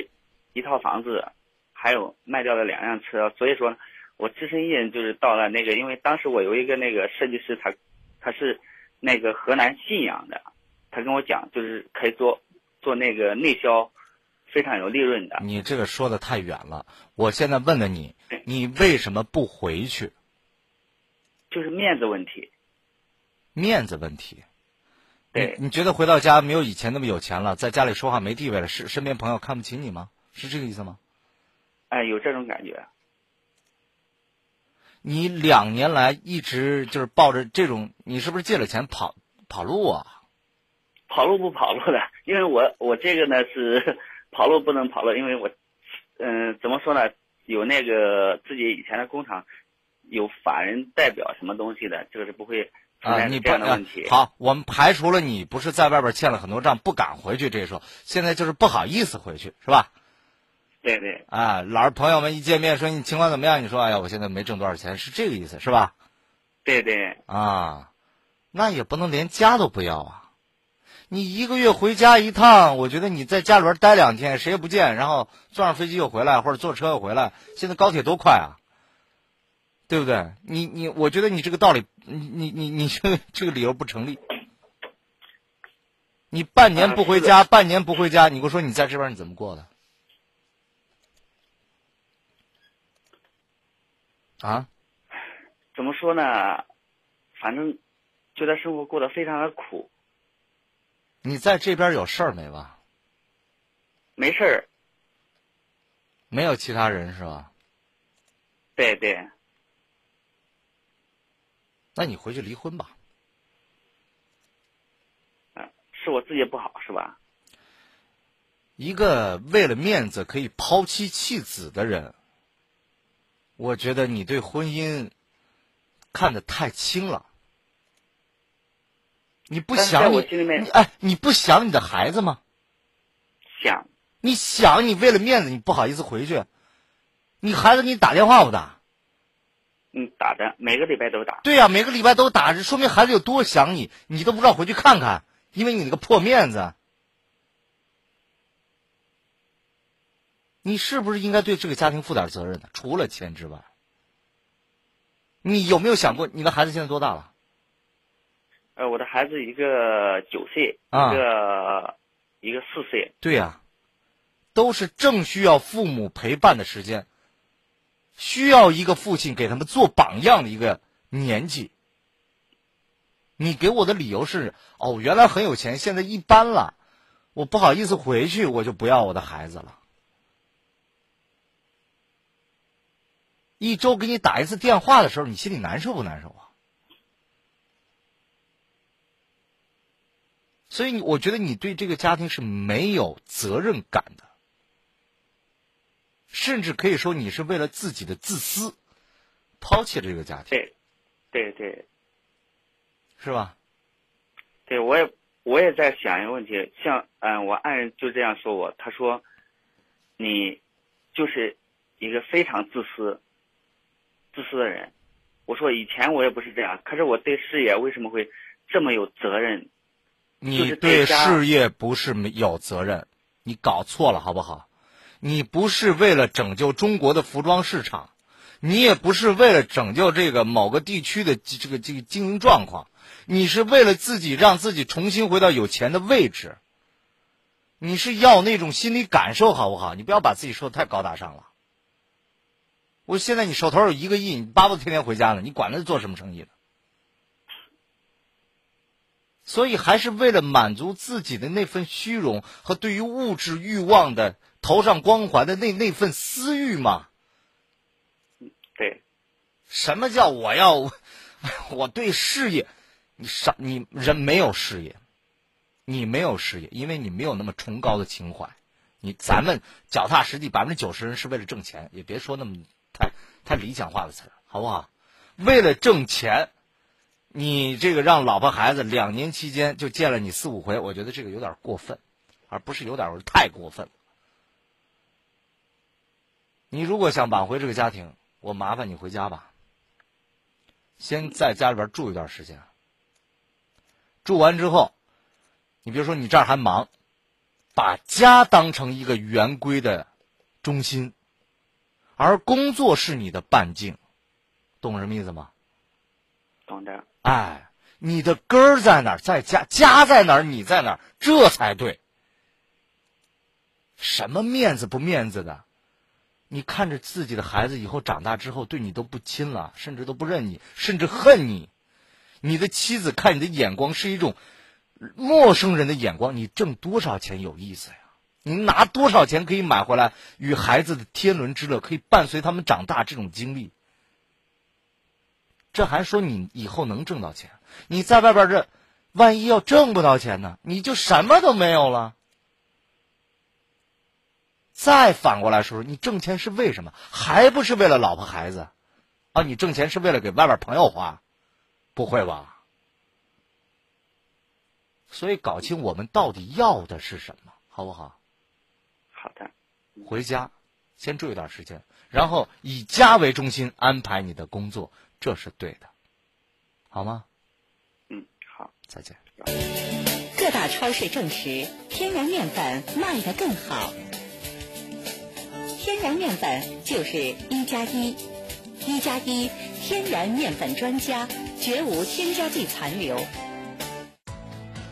一套房子，还有卖掉了两辆车。所以说，我只身一人就是到了那个，因为当时我有一个那个设计师，他他是那个河南信阳的，他跟我讲，就是可以做做那个内销，非常有利润的。你这个说的太远了，我现在问的你，你为什么不回去？就是面子问题。面子问题。对你，你觉得回到家没有以前那么有钱了，在家里说话没地位了，是身边朋友看不起你吗？是这个意思吗？哎、有这种感觉。你两年来一直就是抱着这种，你是不是借了钱跑跑路啊？跑路不跑路的，因为我我这个呢是 跑路不能跑路，因为我，嗯、怎么说呢，有那个自己以前的工厂有法人代表什么东西的，这个是不会存啊，你不啊样的问题。好，我们排除了你不是在外边欠了很多账不敢回去这一说，现在就是不好意思回去是吧？对对啊，老是朋友们一见面说你情况怎么样？你说哎呀，我现在没挣多少钱，是这个意思是吧？对对，啊，那也不能连家都不要啊！你一个月回家一趟，我觉得你在家里边待两天，谁也不见，然后坐上飞机又回来，或者坐车又回来。现在高铁多快啊，对不对？你你，我觉得你这个道理，你你你你这个这个理由不成立。你半年不回家，半年不回家，你跟我说你在这边你怎么过的？啊？怎么说呢？反正觉得生活过得非常的苦，你在这边有事儿没吧？没事儿。没有其他人是吧？对对，那你回去离婚吧。是我自己不好是吧？一个为了面子可以抛妻弃子的人，我觉得你对婚姻看得太轻了。你不想你心里面你哎，你不想你的孩子吗？想，你想你为了面子你不好意思回去，你孩子给你打电话不打？嗯，打的每个礼拜都打。对呀、每个礼拜都打，这说明孩子有多想你，你都不知道回去看看，因为你那个破面子。你是不是应该对这个家庭负点责任呢？除了钱之外，你有没有想过你的孩子现在多大了？呃，我的孩子一个九岁，啊一个一个四岁。对呀、都是正需要父母陪伴的时间，需要一个父亲给他们做榜样的一个年纪。你给我的理由是，哦，原来很有钱，现在一般了，我不好意思回去，我就不要我的孩子了。一周给你打一次电话的时候，你心里难受不难受啊？所以，我觉得你对这个家庭是没有责任感的，甚至可以说你是为了自己的自私，抛弃了这个家庭，对，对对是吧？对，我也我也在想一个问题，像嗯、我爱人就这样说我，他说，你就是一个非常自私、自私的人。我说以前我也不是这样，可是我对事业为什么会这么有责任？你对事业不是没有责任，你搞错了好不好？你不是为了拯救中国的服装市场，你也不是为了拯救这个某个地区的这个这个经营状况，你是为了自己让自己重新回到有钱的位置。你是要那种心理感受好不好？你不要把自己说的太高大上了。我现在你手头有一个亿，你巴不得天天回家呢，你管他做什么生意呢？所以还是为了满足自己的那份虚荣和对于物质欲望的头上光环的那那份私欲吗。对。什么叫我要？我对事业，你上你人没有事业，你没有事业，因为你没有那么崇高的情怀。你咱们脚踏实地，百分之九十人是为了挣钱，也别说那么太太理想化的词儿，好不好？为了挣钱。你这个让老婆孩子两年期间就见了你四五回，我觉得这个有点过分，而不是有点太过分。你如果想挽回这个家庭，我麻烦你回家吧，先在家里边住一段时间。住完之后，你比如说你这儿还忙，把家当成一个圆规的中心，而工作是你的半径，懂什么意思吗？懂的。哎，你的根儿在哪儿？在家，家在哪儿？你在哪儿？这才对。什么面子不面子的？你看着自己的孩子以后长大之后对你都不亲了，甚至都不认你，甚至恨你。你的妻子看你的眼光是一种陌生人的眼光。你挣多少钱有意思呀？你拿多少钱可以买回来与孩子的天伦之乐，可以伴随他们长大这种经历？这还说你以后能挣到钱？你在外边这，万一要挣不到钱呢？你就什么都没有了。再反过来说说，你挣钱是为什么？还不是为了老婆孩子？啊，你挣钱是为了给外边朋友花？不会吧？所以搞清我们到底要的是什么，好不好？好的。回家，先住一段时间，然后以家为中心安排你的工作。这是对的，好吗？嗯，好，再见。各大超市证实，天然面粉卖得更好。天然面粉就是一加一，一加一天然面粉专家，绝无添加剂残留。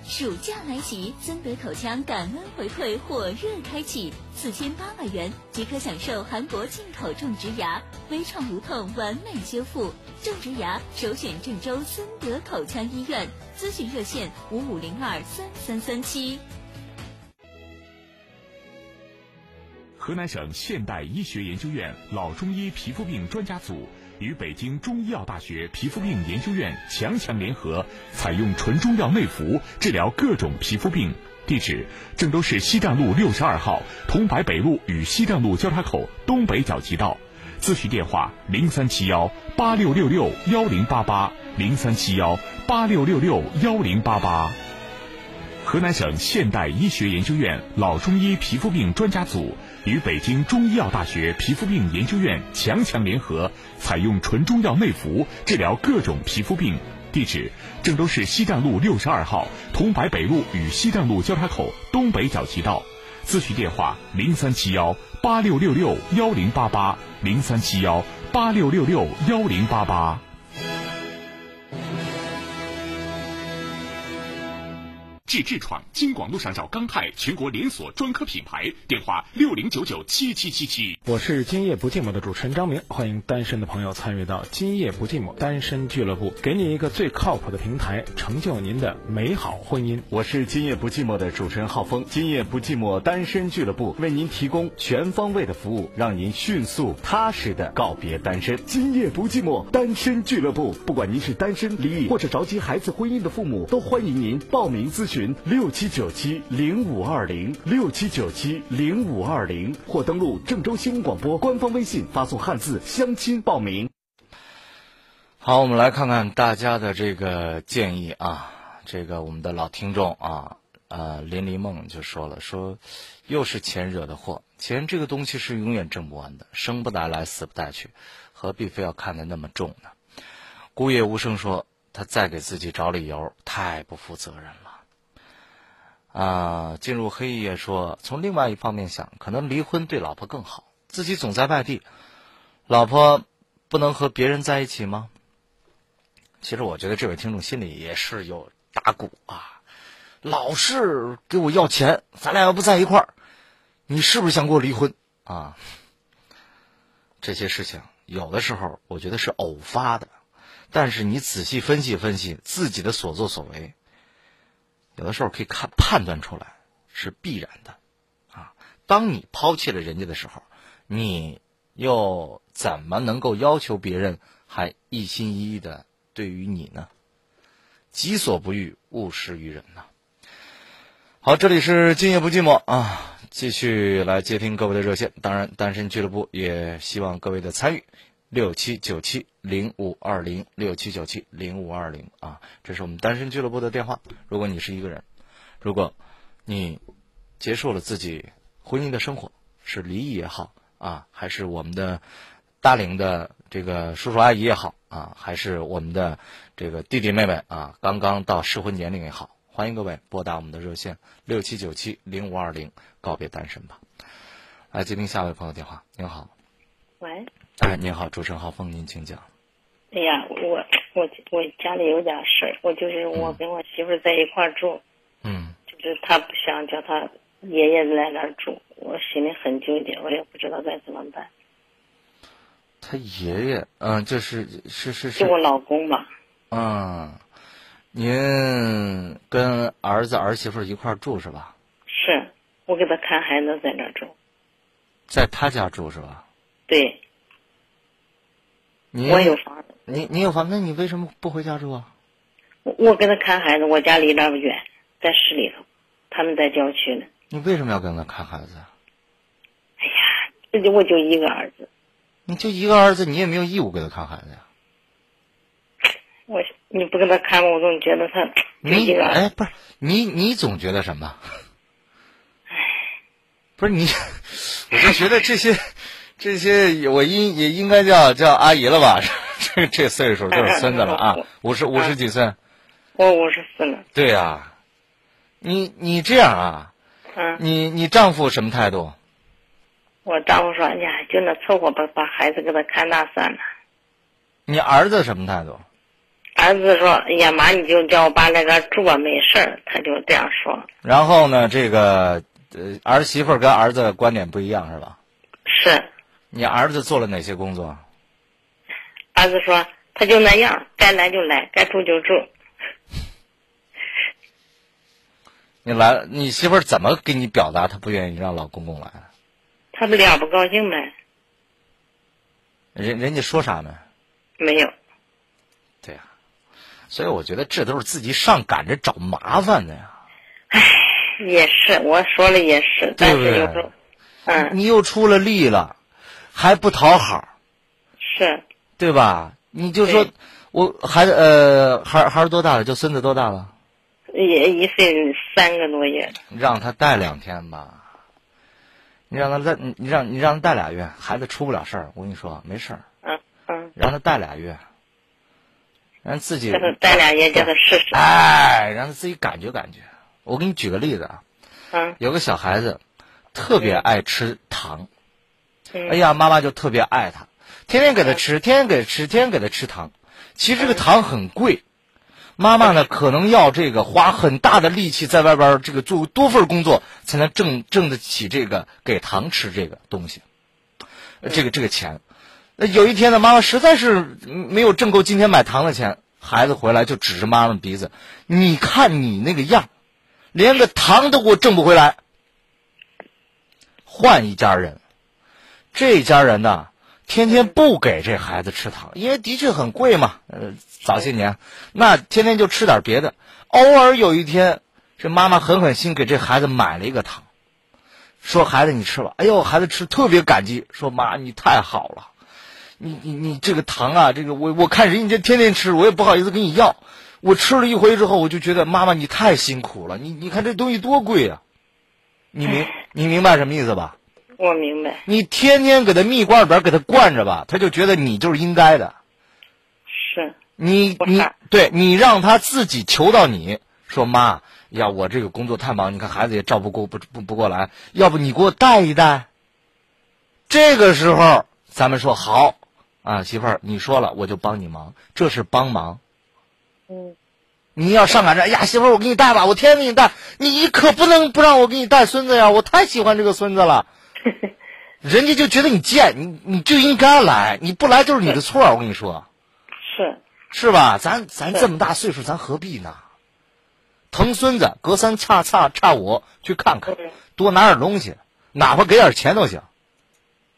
暑假来袭，森德口腔感恩回馈火热开启，四千八百元即可享受韩国进口种植牙，微创无痛完美修复。种植牙首选郑州森德口腔医院，咨询热线五五零二三三三七。河南省现代医学研究院老中医皮肤病专家组。与北京中医药大学皮肤病研究院强强联合，采用纯中药内服治疗各种皮肤病。地址：郑州市西站路六十二号桐柏北路与西站路交叉口东北角街道。咨询电话：零三七幺八六六六幺零八八零三七幺八六六六幺零八八。河南省现代医学研究院老中医皮肤病专家组。与北京中医药大学皮肤病研究院强强联合，采用纯中药内服治疗各种皮肤病。地址：郑州市西站路六十二号桐柏北路与西站路交叉口东北角街道。咨询电话：零三七幺八六六六幺零八八零三七幺八六六六幺零八八。治痔疮，京广路上找钢泰，全国连锁专科品牌，电话六零九九七七七七。我是今夜不寂寞的主持人张明，欢迎单身的朋友参与到今夜不寂寞单身俱乐部，给你一个最靠谱的平台，成就您的美好婚姻。我是今夜不寂寞的主持人浩峰，今夜不寂寞单身俱乐部为您提供全方位的服务，让您迅速踏实的告别单身。今夜不寂寞单身俱乐部，不管您是单身、离异或者着急孩子婚姻的父母，都欢迎您报名咨询。群六七九七零五二零六七九七零五二零，或登录郑州新闻广播官方微信，发送汉字“相亲”报名。好，我们来看看大家的这个建议啊。这个我们的老听众啊，呃，林离梦就说了，说又是钱惹的祸。钱这个东西是永远挣不完的，生不带来，死不带去，何必非要看得那么重呢？孤夜无声说，他再给自己找理由，太不负责任了。啊，进入黑夜说，从另外一方面想，可能离婚对老婆更好，自己总在外地，老婆不能和别人在一起吗？其实我觉得这位听众心里也是有打鼓啊，老是给我要钱，咱俩要不在一块儿，你是不是想跟我离婚啊？这些事情有的时候我觉得是偶发的，但是你仔细分析分析自己的所作所为，有的时候可以看判断出来是必然的，啊，当你抛弃了人家的时候，你又怎么能够要求别人还一心一意的？对于你呢，己所不欲，勿施于人呐。好，这里是今夜不寂寞啊，继续来接听各位的热线。当然，单身俱乐部也希望各位的参与，六七九七零五二零六七九七零五二零啊，这是我们单身俱乐部的电话。如果你是一个人，如果你结束了自己婚姻的生活，是离异也好啊，还是我们的大龄的这个叔叔阿姨也好。啊，还是我们的这个弟弟妹妹啊，刚刚到适婚年龄也好，欢迎各位拨打我们的热线六七九七零五二零，告别单身吧。来接听下一位朋友电话，您好。喂。哎，您好，主持人浩峰，您请讲。哎呀，我我我家里有点事儿，我就是我跟我媳妇在一块儿住。嗯。就是她不想叫她爷爷来那儿住，我心里很纠结，我也不知道该怎么办。他爷爷，嗯，就是是是是，是我老公吧。嗯，您跟儿子儿媳妇一块住是吧？是，我给他看孩子在那住。在他家住是吧？对。你我有房子。你你有房，那你为什么不回家住啊？我我跟他看孩子，我家离那不远，在市里头，他们在郊区呢。你为什么要跟他看孩子？哎呀，这就我就一个儿子。你就一个儿子，你也没有义务给他看孩子呀。我你不跟他看，我总觉得他你哎，不是你，你总觉得什么？不是你，我就觉得这些这些，我应也应该叫叫阿姨了吧？这这岁数都是孙子了啊，五十五十几岁。我五十四了。对呀，你你这样啊？嗯。你你丈夫什么态度？我丈夫说：“哎呀，就那凑合吧把孩子给他看大算了。”你儿子什么态度？儿子说：“哎呀妈，你就叫我爸那个住吧，没事儿。”他就这样说。然后呢，这个呃儿媳妇跟儿子观点不一样是吧？是。你儿子做了哪些工作？儿子说：“他就那样，该来就来，该住就住。”你来，你媳妇儿怎么给你表达她不愿意让老公公来？他们俩不高兴呗？人人家说啥没？没有。对呀，所以我觉得这都是自己上赶着找麻烦的呀。唉，也是，我说了也是，但是有时候，嗯，你又出了力了，还不讨好，是，对吧？你就说，我孩子呃，孩孩子多大了？就孙子多大了？也一岁三个多月。让他带两天吧。你让他带，你你让你让他带俩月，孩子出不了事儿。我跟你说，没事儿。嗯嗯。让他带俩月，让自己。让他带俩月，叫他试试。哎，让他自己感觉感觉。我给你举个例子啊。嗯。有个小孩子，特别爱吃糖。哎呀，妈妈就特别爱他，天天给他吃，天天给他吃，天天给他吃糖。其实这个糖很贵。妈妈呢，可能要这个花很大的力气在外边这个做多份工作，才能挣挣得起这个给糖吃这个东西，这个这个钱。那有一天呢，妈妈实在是没有挣够今天买糖的钱，孩子回来就指着妈妈鼻子：“你看你那个样，连个糖都给我挣不回来。”换一家人，这家人呢？天天不给这孩子吃糖，因为的确很贵嘛。呃，早些年，那天天就吃点别的。偶尔有一天，这妈妈狠狠心给这孩子买了一个糖，说：“孩子，你吃吧。”哎呦，孩子吃特别感激，说：“妈，你太好了，你你你这个糖啊，这个我我看人家天天吃，我也不好意思跟你要。我吃了一回之后，我就觉得妈妈你太辛苦了。你你看这东西多贵啊，你明 你明白什么意思吧？”我明白。你天天给他蜜罐里边给他灌着吧，他就觉得你就是应该的。是。你你对你让他自己求到你说妈，呀，我这个工作太忙，你看孩子也照顾过不不不过来，要不你给我带一带。这个时候，咱们说好啊，媳妇儿，你说了我就帮你忙，这是帮忙。嗯。你要上赶着，哎呀，媳妇儿，我给你带吧，我天天给你带，你可不能不让我给你带孙子呀，我太喜欢这个孙子了。人家就觉得你贱，你你就应该来，你不来就是你的错，我跟你说。是。是吧？咱咱这么大岁数，咱何必呢？疼孙子，隔三差差差五去看看，多拿点东西，哪怕给点钱都行，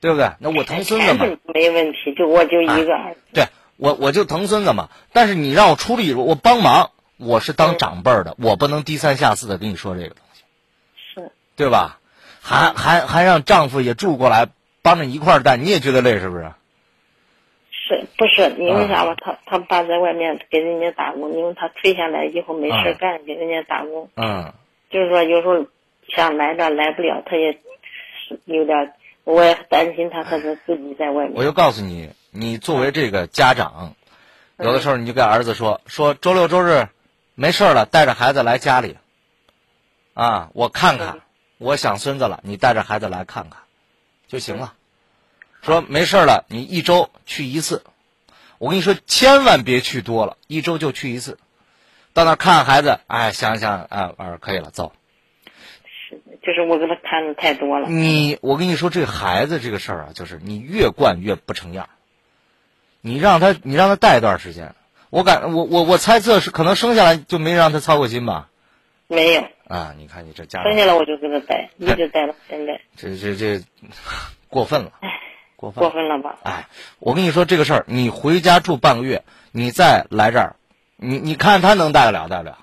对不对？那我疼孙子嘛，没问题，就我就一个儿子。对我我就疼孙子嘛，但是你让我出力，我帮忙，我是当长辈的，我不能低三下四的跟你说这个东西，是，对吧？还还还让丈夫也住过来帮着一块儿带，你也觉得累是不是？是不是因为啥吧？他他爸在外面给人家打工，因为他退下来以后没事干，给人家打工。嗯。就是说，有时候想来这来不了，他也是有点，我也担心他，可是自己在外面。我就告诉你，你作为这个家长，有的时候你就跟儿子说说周六周日没事了，带着孩子来家里。啊，我看看，我想孙子了，你带着孩子来看看，就行了。说没事了，你一周去一次。我跟你说，千万别去多了，一周就去一次。到那看孩子，哎，想想，哎，儿可以了，走。是，就是我跟他看的太多了。你，我跟你说，这孩子这个事儿啊，就是你越惯越不成样。你让他，你让他带一段时间，我感，我我我猜测是可能生下来就没让他操过心吧。没有。啊，你看你这家。生下来我就跟他待，一直待到现在。这这这，过分了。过分过分了吧？哎，我跟你说这个事儿，你回家住半个月，你再来这儿，你你看他能带得了带不了？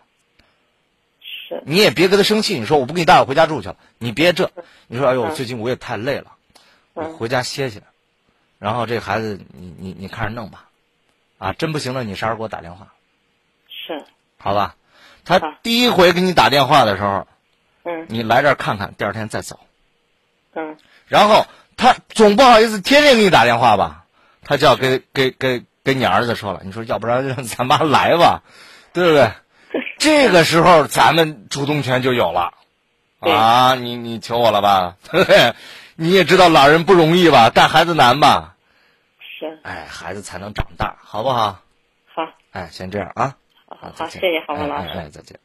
是。你也别跟他生气，你说我不给你带，我回家住去了。你别这，你说哎呦，最近我也太累了，我回家歇歇。然后这孩子，你你你看着弄吧，啊，真不行了，你啥时候给我打电话？是。好吧，他第一回给你打电话的时候，嗯，你来这儿看看，第二天再走。嗯。然后。他总不好意思天天给你打电话吧？他就要给给给给你儿子说了，你说要不然让咱妈来吧，对不对？这个时候咱们主动权就有了啊！你你求我了吧？你也知道老人不容易吧？带孩子难吧？是。哎，孩子才能长大，好不好？好。哎，先这样啊。好，好，谢谢郝老师。哎，再见。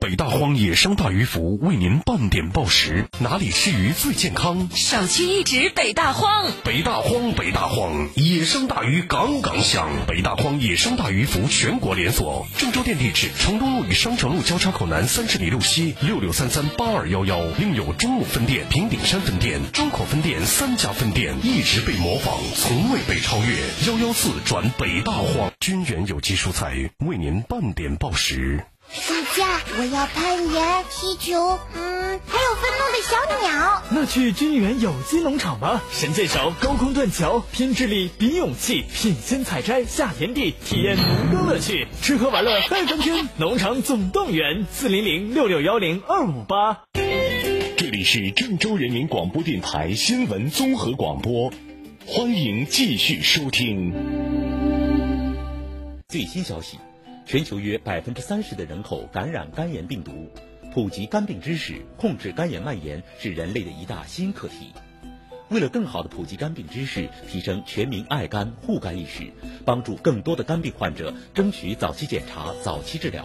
北大荒野生大鱼福为您半点报时，哪里吃鱼最健康？首屈一指北大荒。北大荒，北大荒，野生大鱼杠杠香。北大荒野生大鱼福全国连锁，郑州店地址：城东路与商城路交叉口南三十里路西六六三三八二幺幺，另有中牟分店、平顶山分店、周口分店三家分店，一直被模仿，从未被超越。幺幺四转北大荒，军源有机蔬菜为您半点报时。暑假我要攀岩、踢球，嗯，还有愤怒的小鸟。那去军园有机农场吧，神箭手、高空断桥，拼智力比勇气，品鲜采摘下田地，体验农耕乐趣，吃喝玩乐嗨翻天。农场总动员，四零零六六幺零二五八。这里是郑州人民广播电台新闻综合广播，欢迎继续收听最新消息。全球约百分之三十的人口感染肝炎病毒，普及肝病知识，控制肝炎蔓延是人类的一大新课题。为了更好的普及肝病知识，提升全民爱肝护肝意识，帮助更多的肝病患者争取早期检查、早期治疗，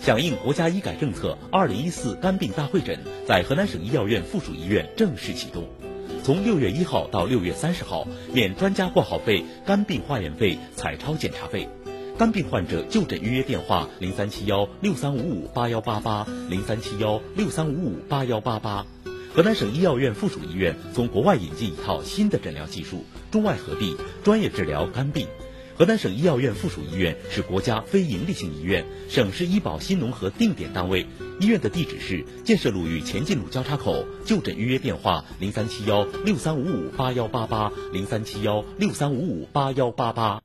响应国家医改政策，二零一四肝病大会诊在河南省医药院附属医院正式启动。从六月一号到六月三十号，免专家挂号费、肝病化验费、彩超检查费。肝病患者就诊预约电话：零三七幺六三五五八幺八八，零三七幺六三五五八幺八八。河南省医药院附属医院从国外引进一套新的诊疗技术，中外合璧，专业治疗肝病。河南省医药院附属医院是国家非营利性医院，省市医保新农合定点单位。医院的地址是建设路与前进路交叉口，就诊预约电话：零三七幺六三五五八幺八八，零三七幺六三五五八幺八八。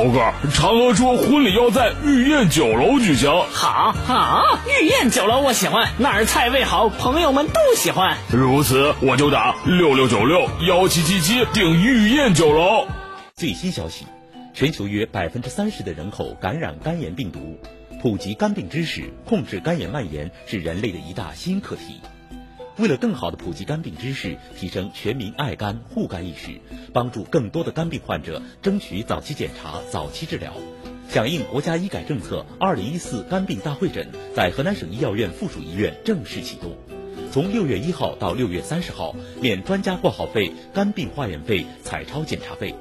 猴哥，嫦娥说婚礼要在御宴酒楼举行。好，好，御宴酒楼我喜欢，那儿菜味好，朋友们都喜欢。如此，我就打六六九六幺七七七订御宴酒楼。最新消息，全球约百分之三十的人口感染肝炎病毒，普及肝病知识，控制肝炎蔓延是人类的一大新课题。为了更好的普及肝病知识，提升全民爱肝护肝意识，帮助更多的肝病患者争取早期检查、早期治疗，响应国家医改政策，二零一四肝病大会诊在河南省医药院附属医院正式启动。从六月一号到六月三十号，免专家挂号费、肝病化验费、彩超检查费。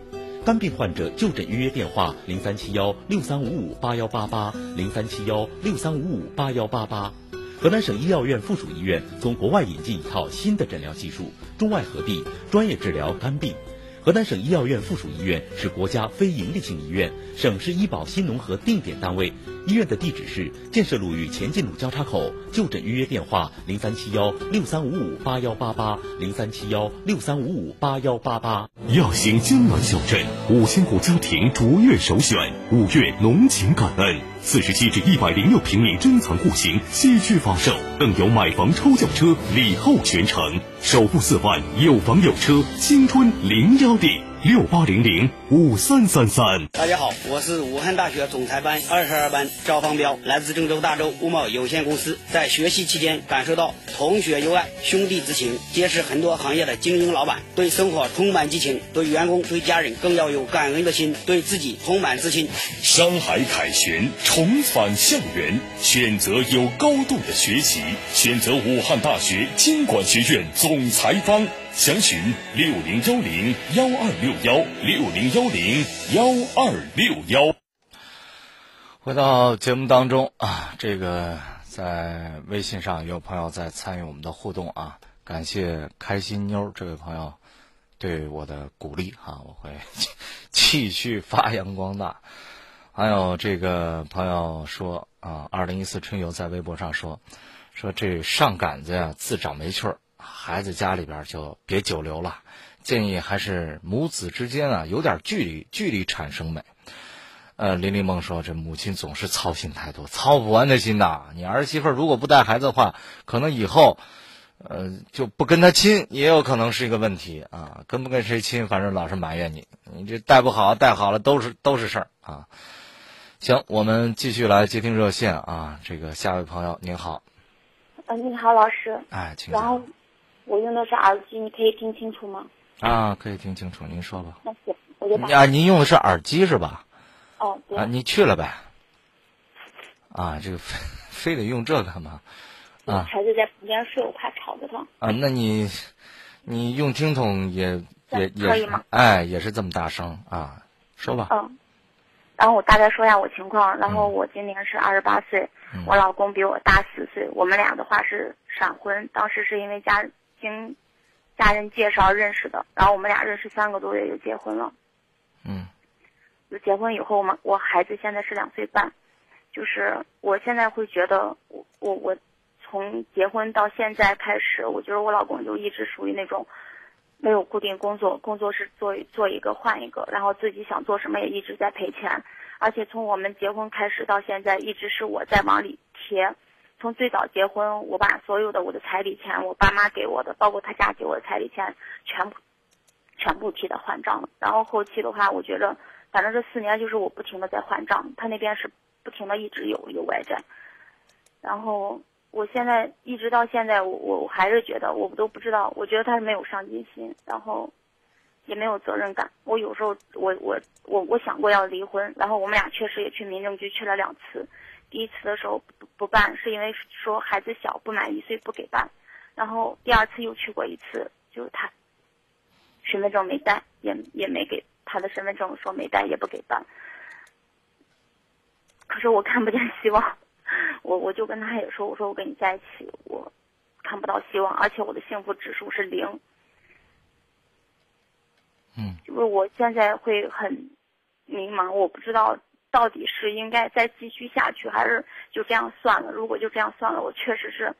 肝病患者就诊预约电话：零三七幺六三五五八幺八八，零三七幺六三五五八幺八八。河南省医药院附属医院从国外引进一套新的诊疗技术，中外合璧，专业治疗肝病。河南省医药院附属医院是国家非营利性医院，省市医保新农合定点单位。医院的地址是建设路与前进路交叉口。就诊预约电话：零三七幺六三五五八幺八八，零三七幺六三五五八幺八八。耀星江南小镇五千户家庭卓越首选，五月浓情感恩，四十七至一百零六平米珍藏户型西区发售，更有买房抽轿车礼后全程，首付四万有房有车，青春零幺 D。六八零零五三三三。大家好，我是武汉大学总裁班二十二班赵方彪，来自郑州大洲物贸有限公司。在学习期间，感受到同学友爱、兄弟之情，结识很多行业的精英老板，对生活充满激情，对员工、对家人更要有感恩的心，对自己充满自信。山海凯旋，重返校园，选择有高度的学习，选择武汉大学经管学院总裁班。详询六零幺零幺二六幺六零幺零幺二六幺。回到节目当中啊，这个在微信上有朋友在参与我们的互动啊，感谢开心妞这位朋友对我的鼓励哈，我会继续发 扬光大。还有这个朋友说啊，二零一四春游在微博上说说这上杆子呀自长没趣儿。孩子家里边就别久留了，建议还是母子之间啊有点距离，距离产生美。呃，林立梦说，这母亲总是操心太多，操不完的心呐。你儿媳妇如果不带孩子的话，可能以后，呃，就不跟他亲，也有可能是一个问题啊。跟不跟谁亲，反正老是埋怨你，你这带不好，带好了都是都是事儿啊。行，我们继续来接听热线啊。这个下位朋友您好，呃，你好，老师。哎，请然后。我用的是耳机，你可以听清楚吗？啊，可以听清楚，您说吧。那行，我就啊，您用的是耳机是吧？哦，对。啊，你去了呗？啊，这个非 非得用这干嘛？啊，孩子在旁边睡，我怕吵着他。啊，那你你用听筒也也也可以吗？哎，也是这么大声啊，说吧。嗯。然后我大概说一下我情况，然后我今年是二十八岁，我老公比我大四岁，我们俩的话是闪婚，当时是因为家。经家人介绍认识的，然后我们俩认识三个多月就结婚了。嗯，就结婚以后嘛，我孩子现在是两岁半，就是我现在会觉得，我我我从结婚到现在开始，我觉得我老公就一直属于那种没有固定工作，工作是做做一个换一个，然后自己想做什么也一直在赔钱，而且从我们结婚开始到现在，一直是我在往里贴。从最早结婚，我把所有的我的彩礼钱，我爸妈给我的，包括他家给我的彩礼钱，全部全部替他还账了。然后后期的话，我觉得反正这四年就是我不停的在还账，他那边是不停的一直有有外债。然后我现在一直到现在，我我我还是觉得我都不知道，我觉得他是没有上进心，然后也没有责任感。我有时候我我我我想过要离婚，然后我们俩确实也去民政局去了两次。第一次的时候不不办，是因为说孩子小不满一岁不给办，然后第二次又去过一次，就是他身份证没带，也也没给他的身份证说没带也不给办。可是我看不见希望，我我就跟他也说，我说我跟你在一起，我看不到希望，而且我的幸福指数是零。嗯，就是我现在会很迷茫，我不知道。到底是应该再继续下去，还是就这样算了？如果就这样算了，我确实是，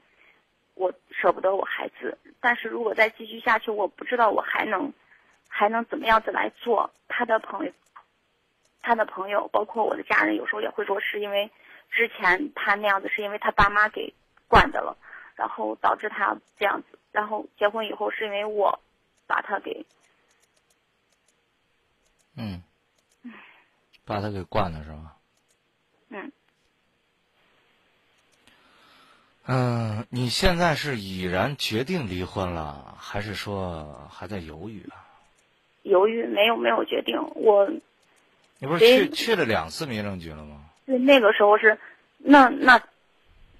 我舍不得我孩子。但是如果再继续下去，我不知道我还能，还能怎么样子来做。他的朋友，他的朋友，包括我的家人，有时候也会说，是因为之前他那样子，是因为他爸妈给惯的了，然后导致他这样子。然后结婚以后，是因为我把他给，嗯。把他给惯了是吧？嗯。嗯，你现在是已然决定离婚了，还是说还在犹豫啊？犹豫没有没有决定，我你不是去去了两次民政局了吗？对，那个时候是，那那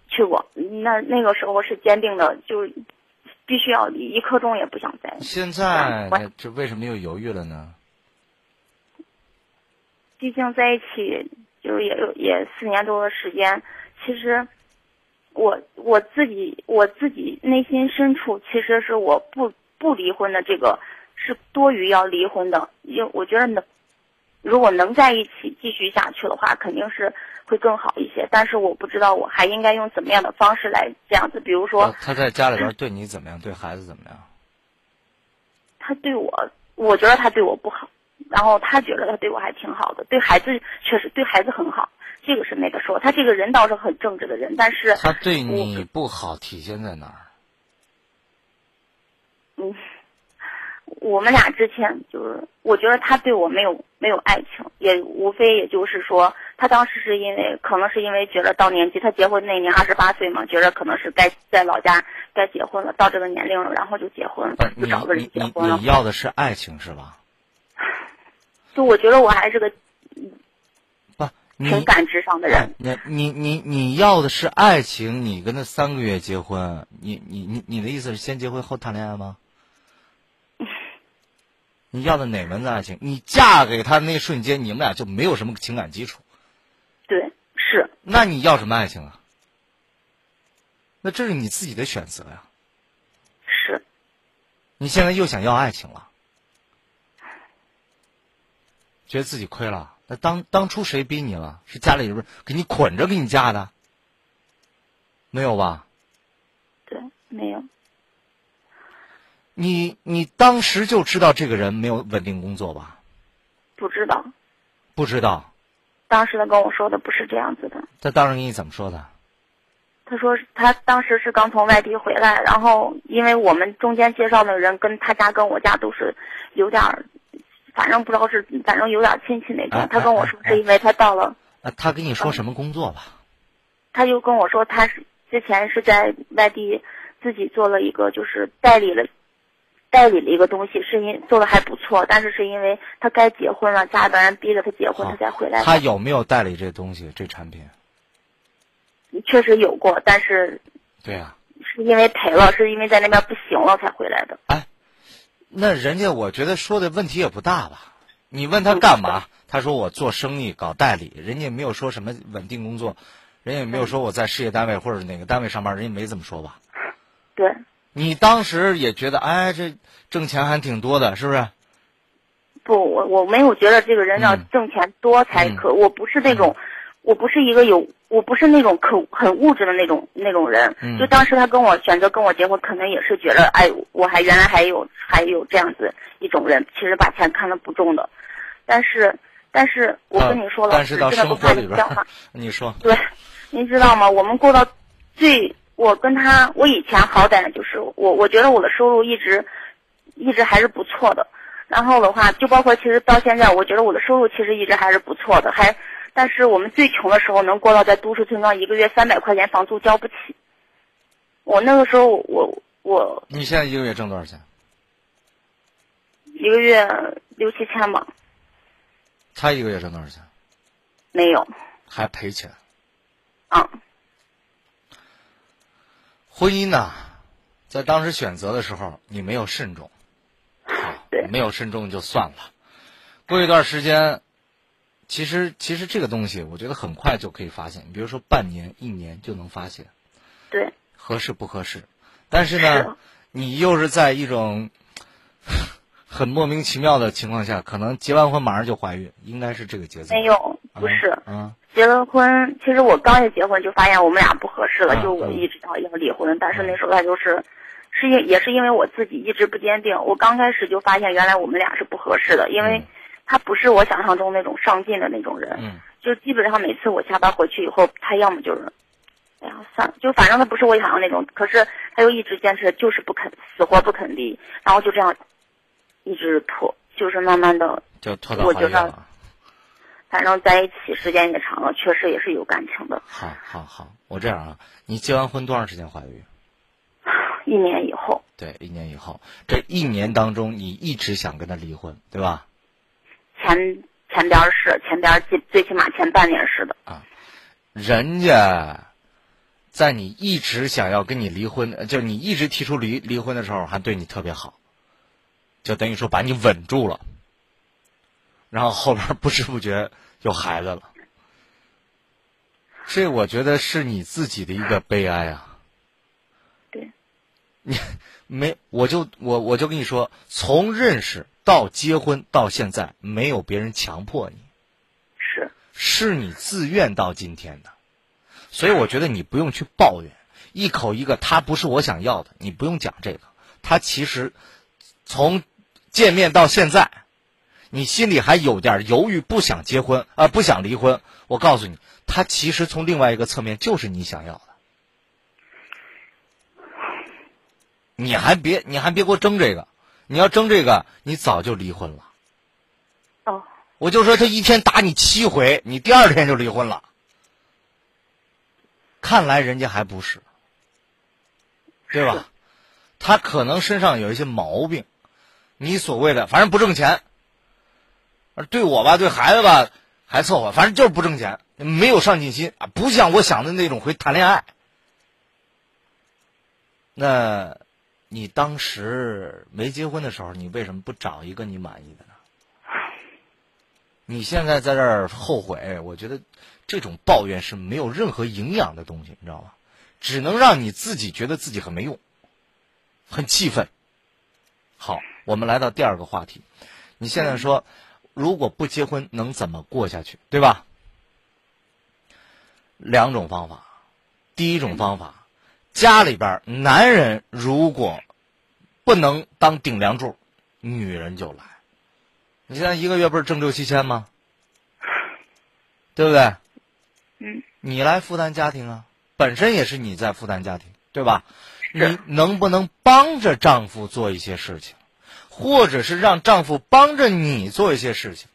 去过，那那个时候是坚定的，就必须要离，一刻钟也不想再。现在这为什么又犹豫了呢？毕竟在一起就是也有也四年多的时间，其实我我自己我自己内心深处其实是我不不离婚的这个是多余要离婚的，因为我觉得能如果能在一起继续下去的话，肯定是会更好一些。但是我不知道我还应该用怎么样的方式来这样子，比如说他在家里边对你怎么样，对孩子怎么样？他对我，我觉得他对我不好。然后他觉得他对我还挺好的，对孩子确实对孩子很好，这个是那个说他这个人倒是很正直的人，但是他对你不好体现在哪儿？嗯，我们俩之前就是，我觉得他对我没有没有爱情，也无非也就是说，他当时是因为可能是因为觉得到年纪，他结婚那年二十八岁嘛，觉得可能是该在老家该结婚了，到这个年龄了，然后就结婚，就找个人结婚了。你要的是爱情是吧？就我觉得我还是个不挺感知上的人。你你你你要的是爱情，你跟他三个月结婚，你你你你的意思是先结婚后谈恋爱吗？你要的哪门子爱情？你嫁给他那瞬间，你们俩就没有什么情感基础。对，是。那你要什么爱情啊？那这是你自己的选择呀。是。你现在又想要爱情了？觉得自己亏了，那当当初谁逼你了？是家里人给你捆着给你嫁的？没有吧？对，没有。你你当时就知道这个人没有稳定工作吧？不知道。不知道。当时他跟我说的不是这样子的。他当时跟你怎么说的？他说他当时是刚从外地回来，然后因为我们中间介绍的人跟他家跟我家都是有点。反正不知道是，反正有点亲戚那种。他跟我说是因为他到了。啊，他跟你说什么工作吧？他就跟我说，他是之前是在外地自己做了一个，就是代理了，代理了一个东西，是因做的还不错，但是是因为他该结婚了，家里边人逼着他结婚，他才回来。他有没有代理这东西这产品？确实有过，但是。对呀。是因为赔了，是因为在那边不行了才回来的。哎。那人家我觉得说的问题也不大吧？你问他干嘛？他说我做生意搞代理，人家也没有说什么稳定工作，人家也没有说我在事业单位或者哪个单位上班，人家没这么说吧？对。你当时也觉得，哎，这挣钱还挺多的，是不是？不，我我没有觉得这个人要挣钱多才可，我不是那种。我不是一个有，我不是那种可很物质的那种那种人。就当时他跟我选择跟我结婚，可能也是觉得，哎，我还原来还有还有这样子一种人，其实把钱看得不重的。但是，但是我跟你说了，真的不怕你讲话。你说。对，您知道吗？我们过到最，我跟他，我以前好歹就是我，我觉得我的收入一直一直还是不错的。然后的话，就包括其实到现在，我觉得我的收入其实一直还是不错的，还。但是我们最穷的时候，能过到在都市村庄一个月三百块钱房租交不起。我那个时候，我我。你现在一个月挣多少钱？一个月六七千吧。他一个月挣多少钱？没有。还赔钱。啊。婚姻呢，在当时选择的时候，你没有慎重。对。没有慎重就算了，过一段时间。其实，其实这个东西，我觉得很快就可以发现。比如说，半年、一年就能发现，对，合适不合适。但是呢，你又是在一种 很莫名其妙的情况下，可能结完婚马上就怀孕，应该是这个节奏。没有，不是。嗯。结了婚，其实我刚一结婚就发现我们俩不合适了，就我一直要要离婚。但是那时候他就是，是因也是因为我自己一直不坚定。我刚开始就发现原来我们俩是不合适的，因为。他不是我想象中那种上进的那种人，嗯，就基本上每次我下班回去以后，他要么就是，哎呀，算了，就反正他不是我想要那种，可是他又一直坚持，就是不肯死活不肯离，然后就这样，一直拖，就是慢慢的，就拖到我觉得，反正在一起时间也长了，确实也是有感情的。好，好，好，我这样啊，你结完婚多长时间怀孕？一年以后。对，一年以后，这一年当中，你一直想跟他离婚，对吧？前前边是前边最最起码前半年是的。啊，人家在你一直想要跟你离婚，就是你一直提出离离婚的时候，还对你特别好，就等于说把你稳住了。然后后边不知不觉有孩子了，这我觉得是你自己的一个悲哀啊。对，你 没，我就我我就跟你说，从认识到结婚到现在，没有别人强迫你，是是你自愿到今天的，所以我觉得你不用去抱怨，一口一个他不是我想要的，你不用讲这个，他其实从见面到现在。你心里还有点犹豫，不想结婚啊，不想离婚。我告诉你，他其实从另外一个侧面就是你想要的。你还别，你还别给我争这个。你要争这个，你早就离婚了。哦。我就说他一天打你七回，你第二天就离婚了。看来人家还不是，对吧？他可能身上有一些毛病。你所谓的，反正不挣钱。而对我吧，对孩子吧，还凑合，反正就是不挣钱，没有上进心啊，不像我想的那种会谈恋爱。那，你当时没结婚的时候，你为什么不找一个你满意的呢？你现在在这儿后悔，我觉得这种抱怨是没有任何营养的东西，你知道吗？只能让你自己觉得自己很没用，很气愤。好，我们来到第二个话题，你现在说。如果不结婚，能怎么过下去？对吧？两种方法，第一种方法，家里边男人如果不能当顶梁柱，女人就来。你现在一个月不是挣六七千吗？对不对？嗯。你来负担家庭啊，本身也是你在负担家庭，对吧？你能不能帮着丈夫做一些事情？或者是让丈夫帮着你做一些事情。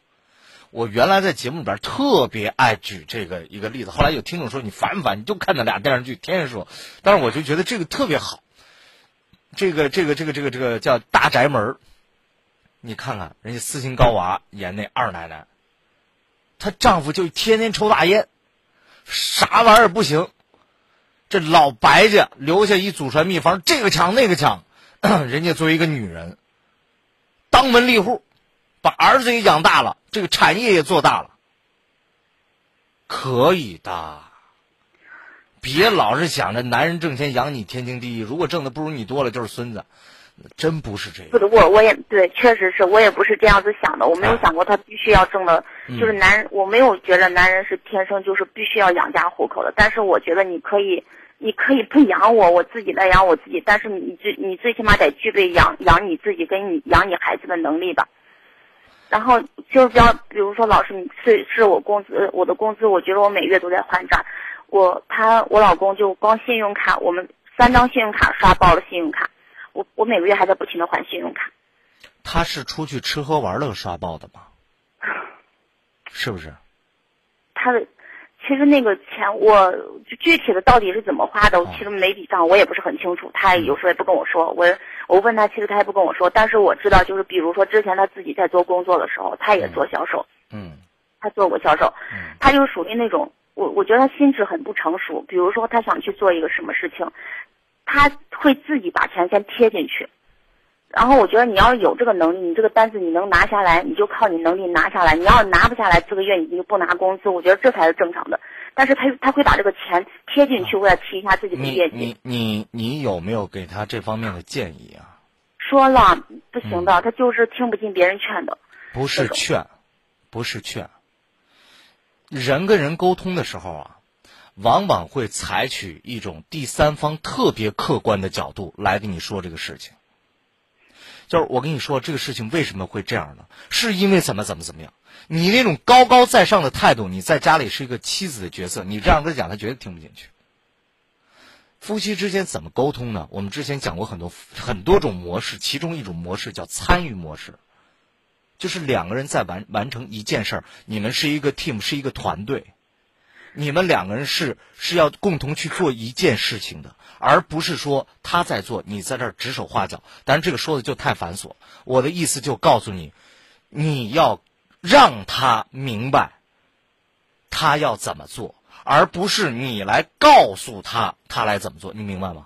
我原来在节目里边特别爱举这个一个例子，后来有听众说你烦不烦？你就看那俩电视剧，天天说。但是我就觉得这个特别好。这个这个这个这个这个叫《大宅门》，你看看人家斯琴高娃演那二奶奶，她丈夫就天天抽大烟，啥玩意儿不行。这老白家留下一祖传秘方，这个抢那个抢，人家作为一个女人。当门立户，把儿子也养大了，这个产业也做大了，可以的。别老是想着男人挣钱养你天经地义，如果挣的不如你多了就是孙子，真不是这样。不是我，我也对，确实是我也不是这样子想的，我没有想过他必须要挣的，就是男人，我没有觉得男人是天生就是必须要养家糊口的，但是我觉得你可以。你可以不养我，我自己来养我自己，但是你最你最起码得具备养养你自己跟你养你孩子的能力吧。然后就是比较，比如说老师，你是是我工资，我的工资，我觉得我每月都在还债。我他我老公就光信用卡，我们三张信用卡刷爆了信用卡，我我每个月还在不停的还信用卡。他是出去吃喝玩乐刷爆的吗？是不是？他的。其实那个钱，我就具体的到底是怎么花的，其实没笔账，我也不是很清楚。他有时候也不跟我说，我我问他，其实他也不跟我说。但是我知道，就是比如说之前他自己在做工作的时候，他也做销售，嗯，他做过销售，他就属于那种，我我觉得他心智很不成熟。比如说他想去做一个什么事情，他会自己把钱先贴进去。然后我觉得你要是有这个能力，你这个单子你能拿下来，你就靠你能力拿下来。你要是拿不下来，这个月你就不拿工资。我觉得这才是正常的。但是他他会把这个钱贴进去，为了提一下自己的业绩。你你你有没有给他这方面的建议啊？说了不行的，他就是听不进别人劝的。不是劝，不是劝。人跟人沟通的时候啊，往往会采取一种第三方特别客观的角度来跟你说这个事情。就是我跟你说这个事情为什么会这样呢？是因为怎么怎么怎么样？你那种高高在上的态度，你在家里是一个妻子的角色，你这样跟他讲，他绝对听不进去。夫妻之间怎么沟通呢？我们之前讲过很多很多种模式，其中一种模式叫参与模式。就是两个人在完完成一件事儿，你们是一个 team，是一个团队，你们两个人是是要共同去做一件事情的，而不是说他在做，你在这儿指手画脚。但是，这个说的就太繁琐。我的意思就告诉你，你要让他明白他要怎么做，而不是你来告诉他他来怎么做。你明白吗？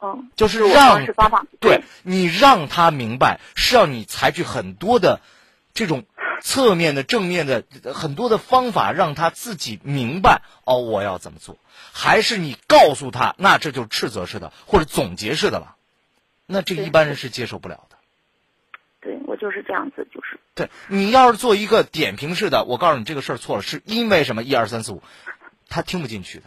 嗯，就是让对你让他明白，是要你采取很多的这种侧面的、正面的很多的方法，让他自己明白哦，我要怎么做，还是你告诉他，那这就是斥责式的或者总结式的了，那这一般人是接受不了的。对我就是这样子，就是对你要是做一个点评式的，我告诉你这个事儿错了，是因为什么？一二三四五，他听不进去的。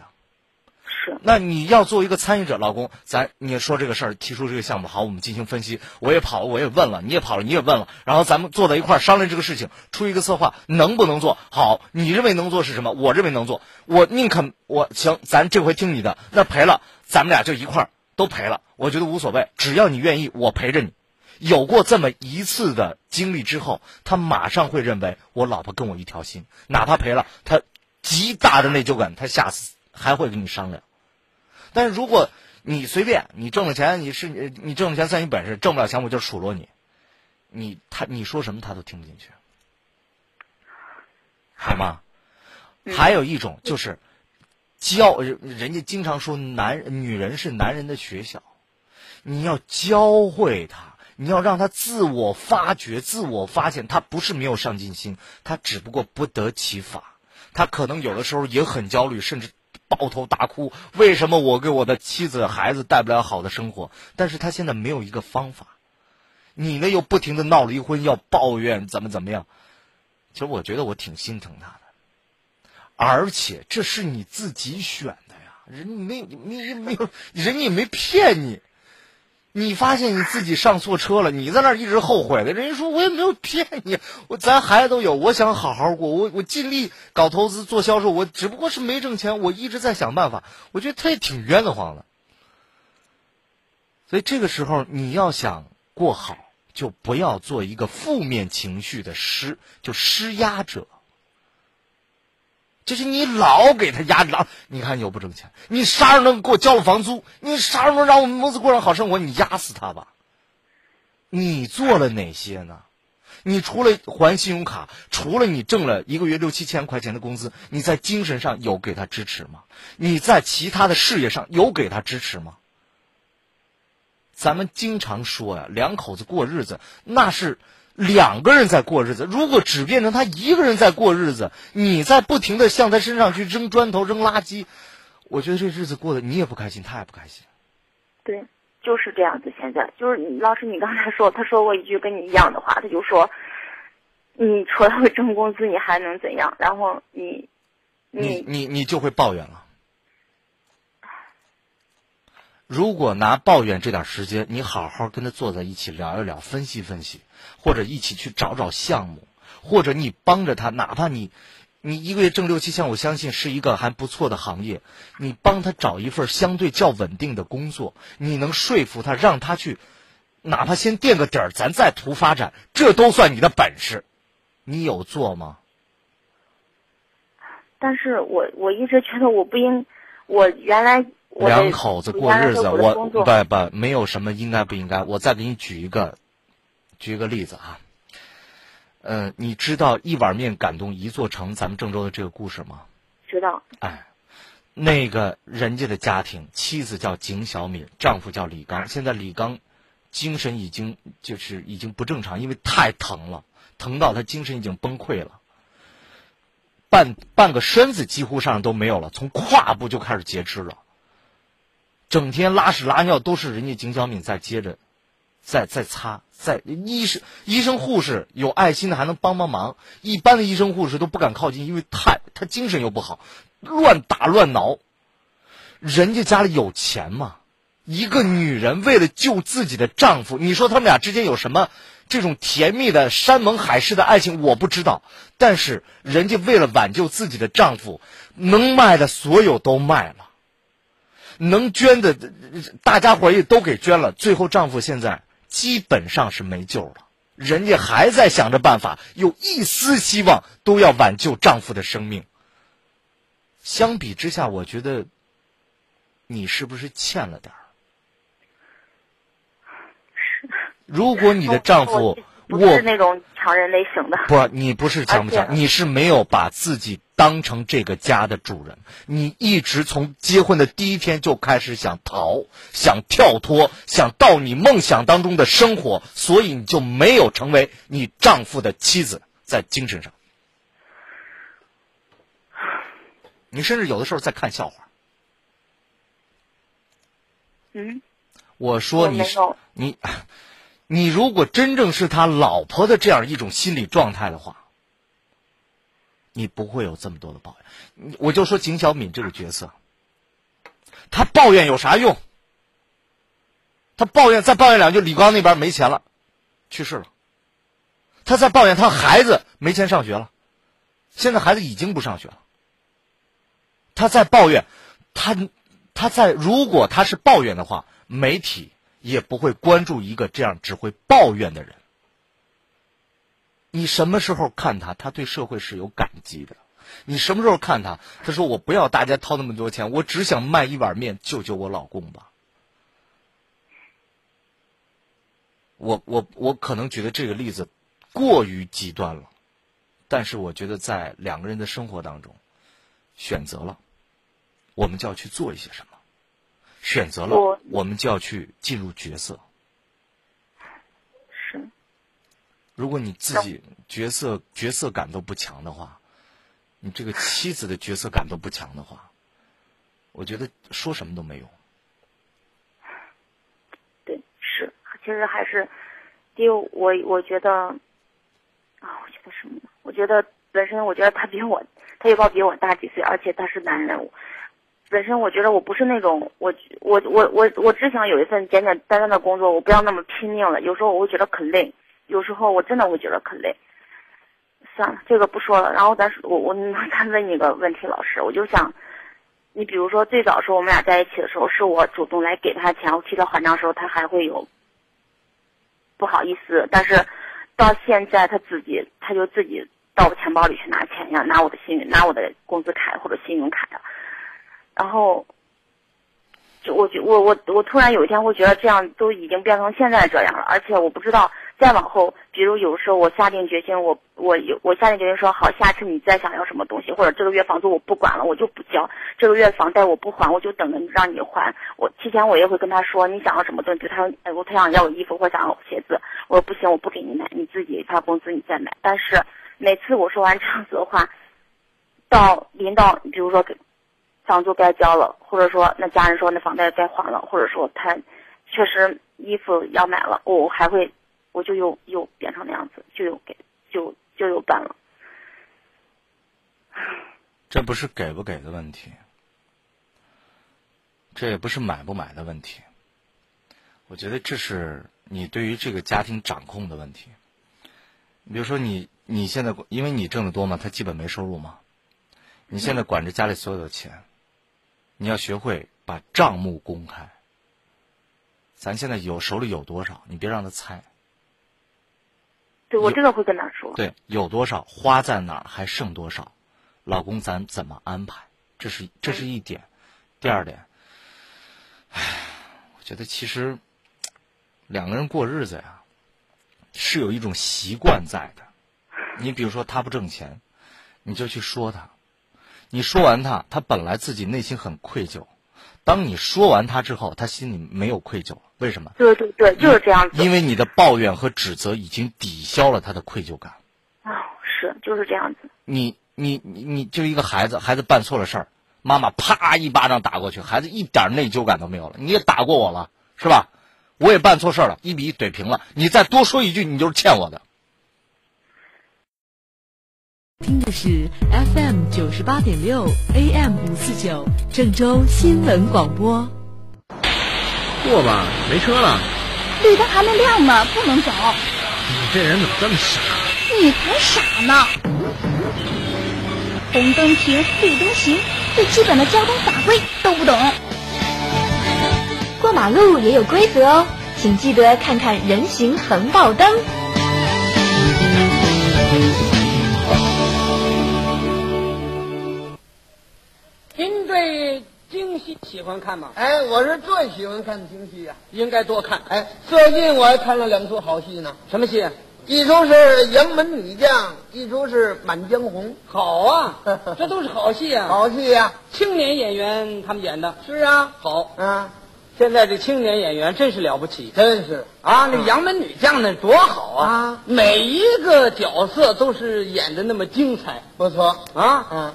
那你要做一个参与者，老公，咱你说这个事儿，提出这个项目，好，我们进行分析。我也跑了，我也问了，你也跑了，你也问了，然后咱们坐在一块儿商量这个事情，出一个策划，能不能做好？你认为能做是什么？我认为能做，我宁肯我行，咱这回听你的，那赔了，咱们俩就一块儿都赔了，我觉得无所谓，只要你愿意，我陪着你。有过这么一次的经历之后，他马上会认为我老婆跟我一条心，哪怕赔了，他极大的内疚感，他下次还会跟你商量。但是如果你随便，你挣了钱，你是你挣了钱算你本事，挣不了钱我就数落你，你他你说什么他都听不进去，好吗？还有一种就是教人，人家经常说男女人是男人的学校，你要教会他。你要让他自我发掘、自我发现，他不是没有上进心，他只不过不得其法。他可能有的时候也很焦虑，甚至抱头大哭。为什么我给我的妻子、孩子带不了好的生活？但是他现在没有一个方法。你呢，又不停的闹离婚，要抱怨怎么怎么样。其实我觉得我挺心疼他的，而且这是你自己选的呀，人没你没有，人也没骗你。你发现你自己上错车了，你在那儿一直后悔的。人家说我也没有骗你，我咱孩子都有，我想好好过，我我尽力搞投资做销售，我只不过是没挣钱，我一直在想办法。我觉得他也挺冤得慌的。所以这个时候你要想过好，就不要做一个负面情绪的施，就施压者。就是你老给他压老，你看你又不挣钱，你啥时候能给我交了房租？你啥时候能让我们母子过上好生活？你压死他吧！你做了哪些呢？你除了还信用卡，除了你挣了一个月六七千块钱的工资，你在精神上有给他支持吗？你在其他的事业上有给他支持吗？咱们经常说呀，两口子过日子那是。两个人在过日子，如果只变成他一个人在过日子，你在不停的向他身上去扔砖头、扔垃圾，我觉得这日子过得你也不开心，他也不开心。对，就是这样子。现在就是老师，你刚才说，他说过一句跟你一样的话，他就说，你除了会挣工资，你还能怎样？然后你，你你你就会抱怨了。如果拿抱怨这点时间，你好好跟他坐在一起聊一聊，分析分析，或者一起去找找项目，或者你帮着他，哪怕你，你一个月挣六七千，我相信是一个还不错的行业，你帮他找一份相对较稳定的工作，你能说服他，让他去，哪怕先垫个底儿，咱再图发展，这都算你的本事，你有做吗？但是我我一直觉得我不应，我原来。两口子过日子，我不不没有什么应该不应该。我再给你举一个，举一个例子啊。嗯，你知道一碗面感动一座城，咱们郑州的这个故事吗？知道。哎，那个人家的家庭，妻子叫景小敏，丈夫叫李刚。现在李刚精神已经就是已经不正常，因为太疼了，疼到他精神已经崩溃了，半半个身子几乎上都没有了，从胯部就开始截肢了。整天拉屎拉尿都是人家景小敏在接着，在在擦，在医生医生护士有爱心的还能帮帮忙，一般的医生护士都不敢靠近，因为太他精神又不好，乱打乱挠。人家家里有钱嘛，一个女人为了救自己的丈夫，你说他们俩之间有什么这种甜蜜的山盟海誓的爱情？我不知道，但是人家为了挽救自己的丈夫，能卖的所有都卖了。能捐的，大家伙也都给捐了。最后，丈夫现在基本上是没救了，人家还在想着办法，有一丝希望都要挽救丈夫的生命。相比之下，我觉得你是不是欠了点儿？如果你的丈夫不是那种强人类型的，不，你不是强不强，你是没有把自己当成这个家的主人，你一直从结婚的第一天就开始想逃，想跳脱，想到你梦想当中的生活，所以你就没有成为你丈夫的妻子，在精神上，你甚至有的时候在看笑话。嗯，我说你你，你如果真正是他老婆的这样一种心理状态的话，你不会有这么多的抱怨。我就说景小敏这个角色，他抱怨有啥用？他抱怨再抱怨两句，李刚那边没钱了，去世了。他再抱怨他孩子没钱上学了，现在孩子已经不上学了。他在抱怨，他他在如果他是抱怨的话，媒体也不会关注一个这样只会抱怨的人。你什么时候看他，他对社会是有感激的？你什么时候看他，他说我不要大家掏那么多钱，我只想卖一碗面救救我老公吧。我我我可能觉得这个例子过于极端了，但是我觉得在两个人的生活当中，选择了，我们就要去做一些什么；选择了我，我们就要去进入角色。是。如果你自己角色角色感都不强的话，你这个妻子的角色感都不强的话，我觉得说什么都没用。对，是，其实还是，第一，我我觉得，啊，我觉得什么呢？我觉得本身，我觉得他比我，他也报比我大几岁，而且他是男人。本身我觉得我不是那种，我我我我我只想有一份简简单单的工作，我不要那么拼命了。有时候我会觉得可累，有时候我真的会觉得可累。算了，这个不说了。然后咱，我我 再问你个问题，老师，我就想，你比如说最早时候我们俩在一起的时候，是我主动来给他钱，我替他还账的时候，他还会有不好意思。但是到现在他自己，他就自己到我钱包里去拿钱呀，拿我的信，拿我的工资卡或者信用卡呀。然后，就我觉我我我突然有一天会觉得这样都已经变成现在这样了，而且我不知道再往后，比如有时候我下定决心，我我有我下定决心说好，下次你再想要什么东西，或者这个月房租我不管了，我就不交，这个月房贷我不还，我就等着让你还。我提前我也会跟他说你想要什么东西，比如他哎我他想要我衣服或想要我鞋子，我说不行，我不给你买，你自己发工资你再买。但是每次我说完这样子的话，到临到比如说给。房租该交了，或者说那家人说那房贷该还了，或者说他确实衣服要买了，我还会我就又又变成那样子，就又给就就又办了。这不是给不给的问题，这也不是买不买的问题。我觉得这是你对于这个家庭掌控的问题。你比如说你你现在因为你挣得多嘛，他基本没收入嘛，你现在管着家里所有的钱。你要学会把账目公开。咱现在有手里有多少，你别让他猜。对，我真的会跟他说。对，有多少花在哪儿，还剩多少，老公咱怎么安排？这是这是一点。第二点，唉，我觉得其实两个人过日子呀，是有一种习惯在的。你比如说他不挣钱，你就去说他。你说完他，他本来自己内心很愧疚。当你说完他之后，他心里没有愧疚了。为什么？对对对，就是这样子。因为你的抱怨和指责已经抵消了他的愧疚感。哦，是就是这样子。你你你你就一个孩子，孩子办错了事儿，妈妈啪一巴掌打过去，孩子一点内疚感都没有了。你也打过我了，是吧？我也办错事儿了，一比一怼平了。你再多说一句，你就是欠我的。听的是 FM 九十八点六 AM 五四九郑州新闻广播。过吧，没车了。绿灯还没亮呢，不能走。你这人怎么这么傻？你才傻呢！红灯停，绿灯行，最基本的交通法规都不懂。过马路也有规则哦，请记得看看人行横道灯。您对京戏喜欢看吗？哎，我是最喜欢看京戏呀、应该多看。哎，最近我还看了两出好戏呢，什么戏？啊一出是《杨门女将》，一出是《满江红》。好啊，这都是好戏啊！好戏呀、青年演员他们演的是啊，好。啊，现在这青年演员真是了不起真是啊！那杨门女将那多好啊！啊每一个角色都是演的那么精彩不错。啊！嗯，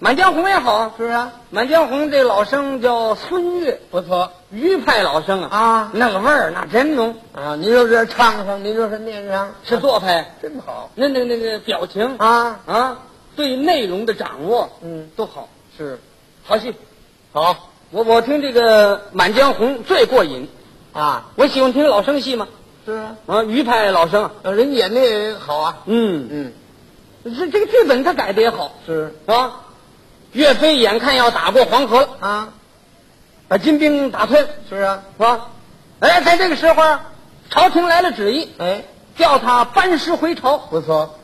满江红也好啊，是啊，满江红这老生叫孙越，不错。余派老生啊，啊。那个味儿那真浓，啊！您说是唱上，您说是念上，是做派，真好。那那那个表情啊！啊，对内容的掌握嗯，都好，是。好戏。好。我我听这个《满江红》最过瘾，啊，我喜欢听老生戏嘛，是啊，啊，余派老生人演的也好啊。嗯，嗯，这这个剧本他改的也好。是。啊。岳飞眼看要打过黄河了，啊，把金兵打退了，是啊，是吧？哎，在这个时候啊，朝廷来了旨意，哎，叫他班师回朝。不错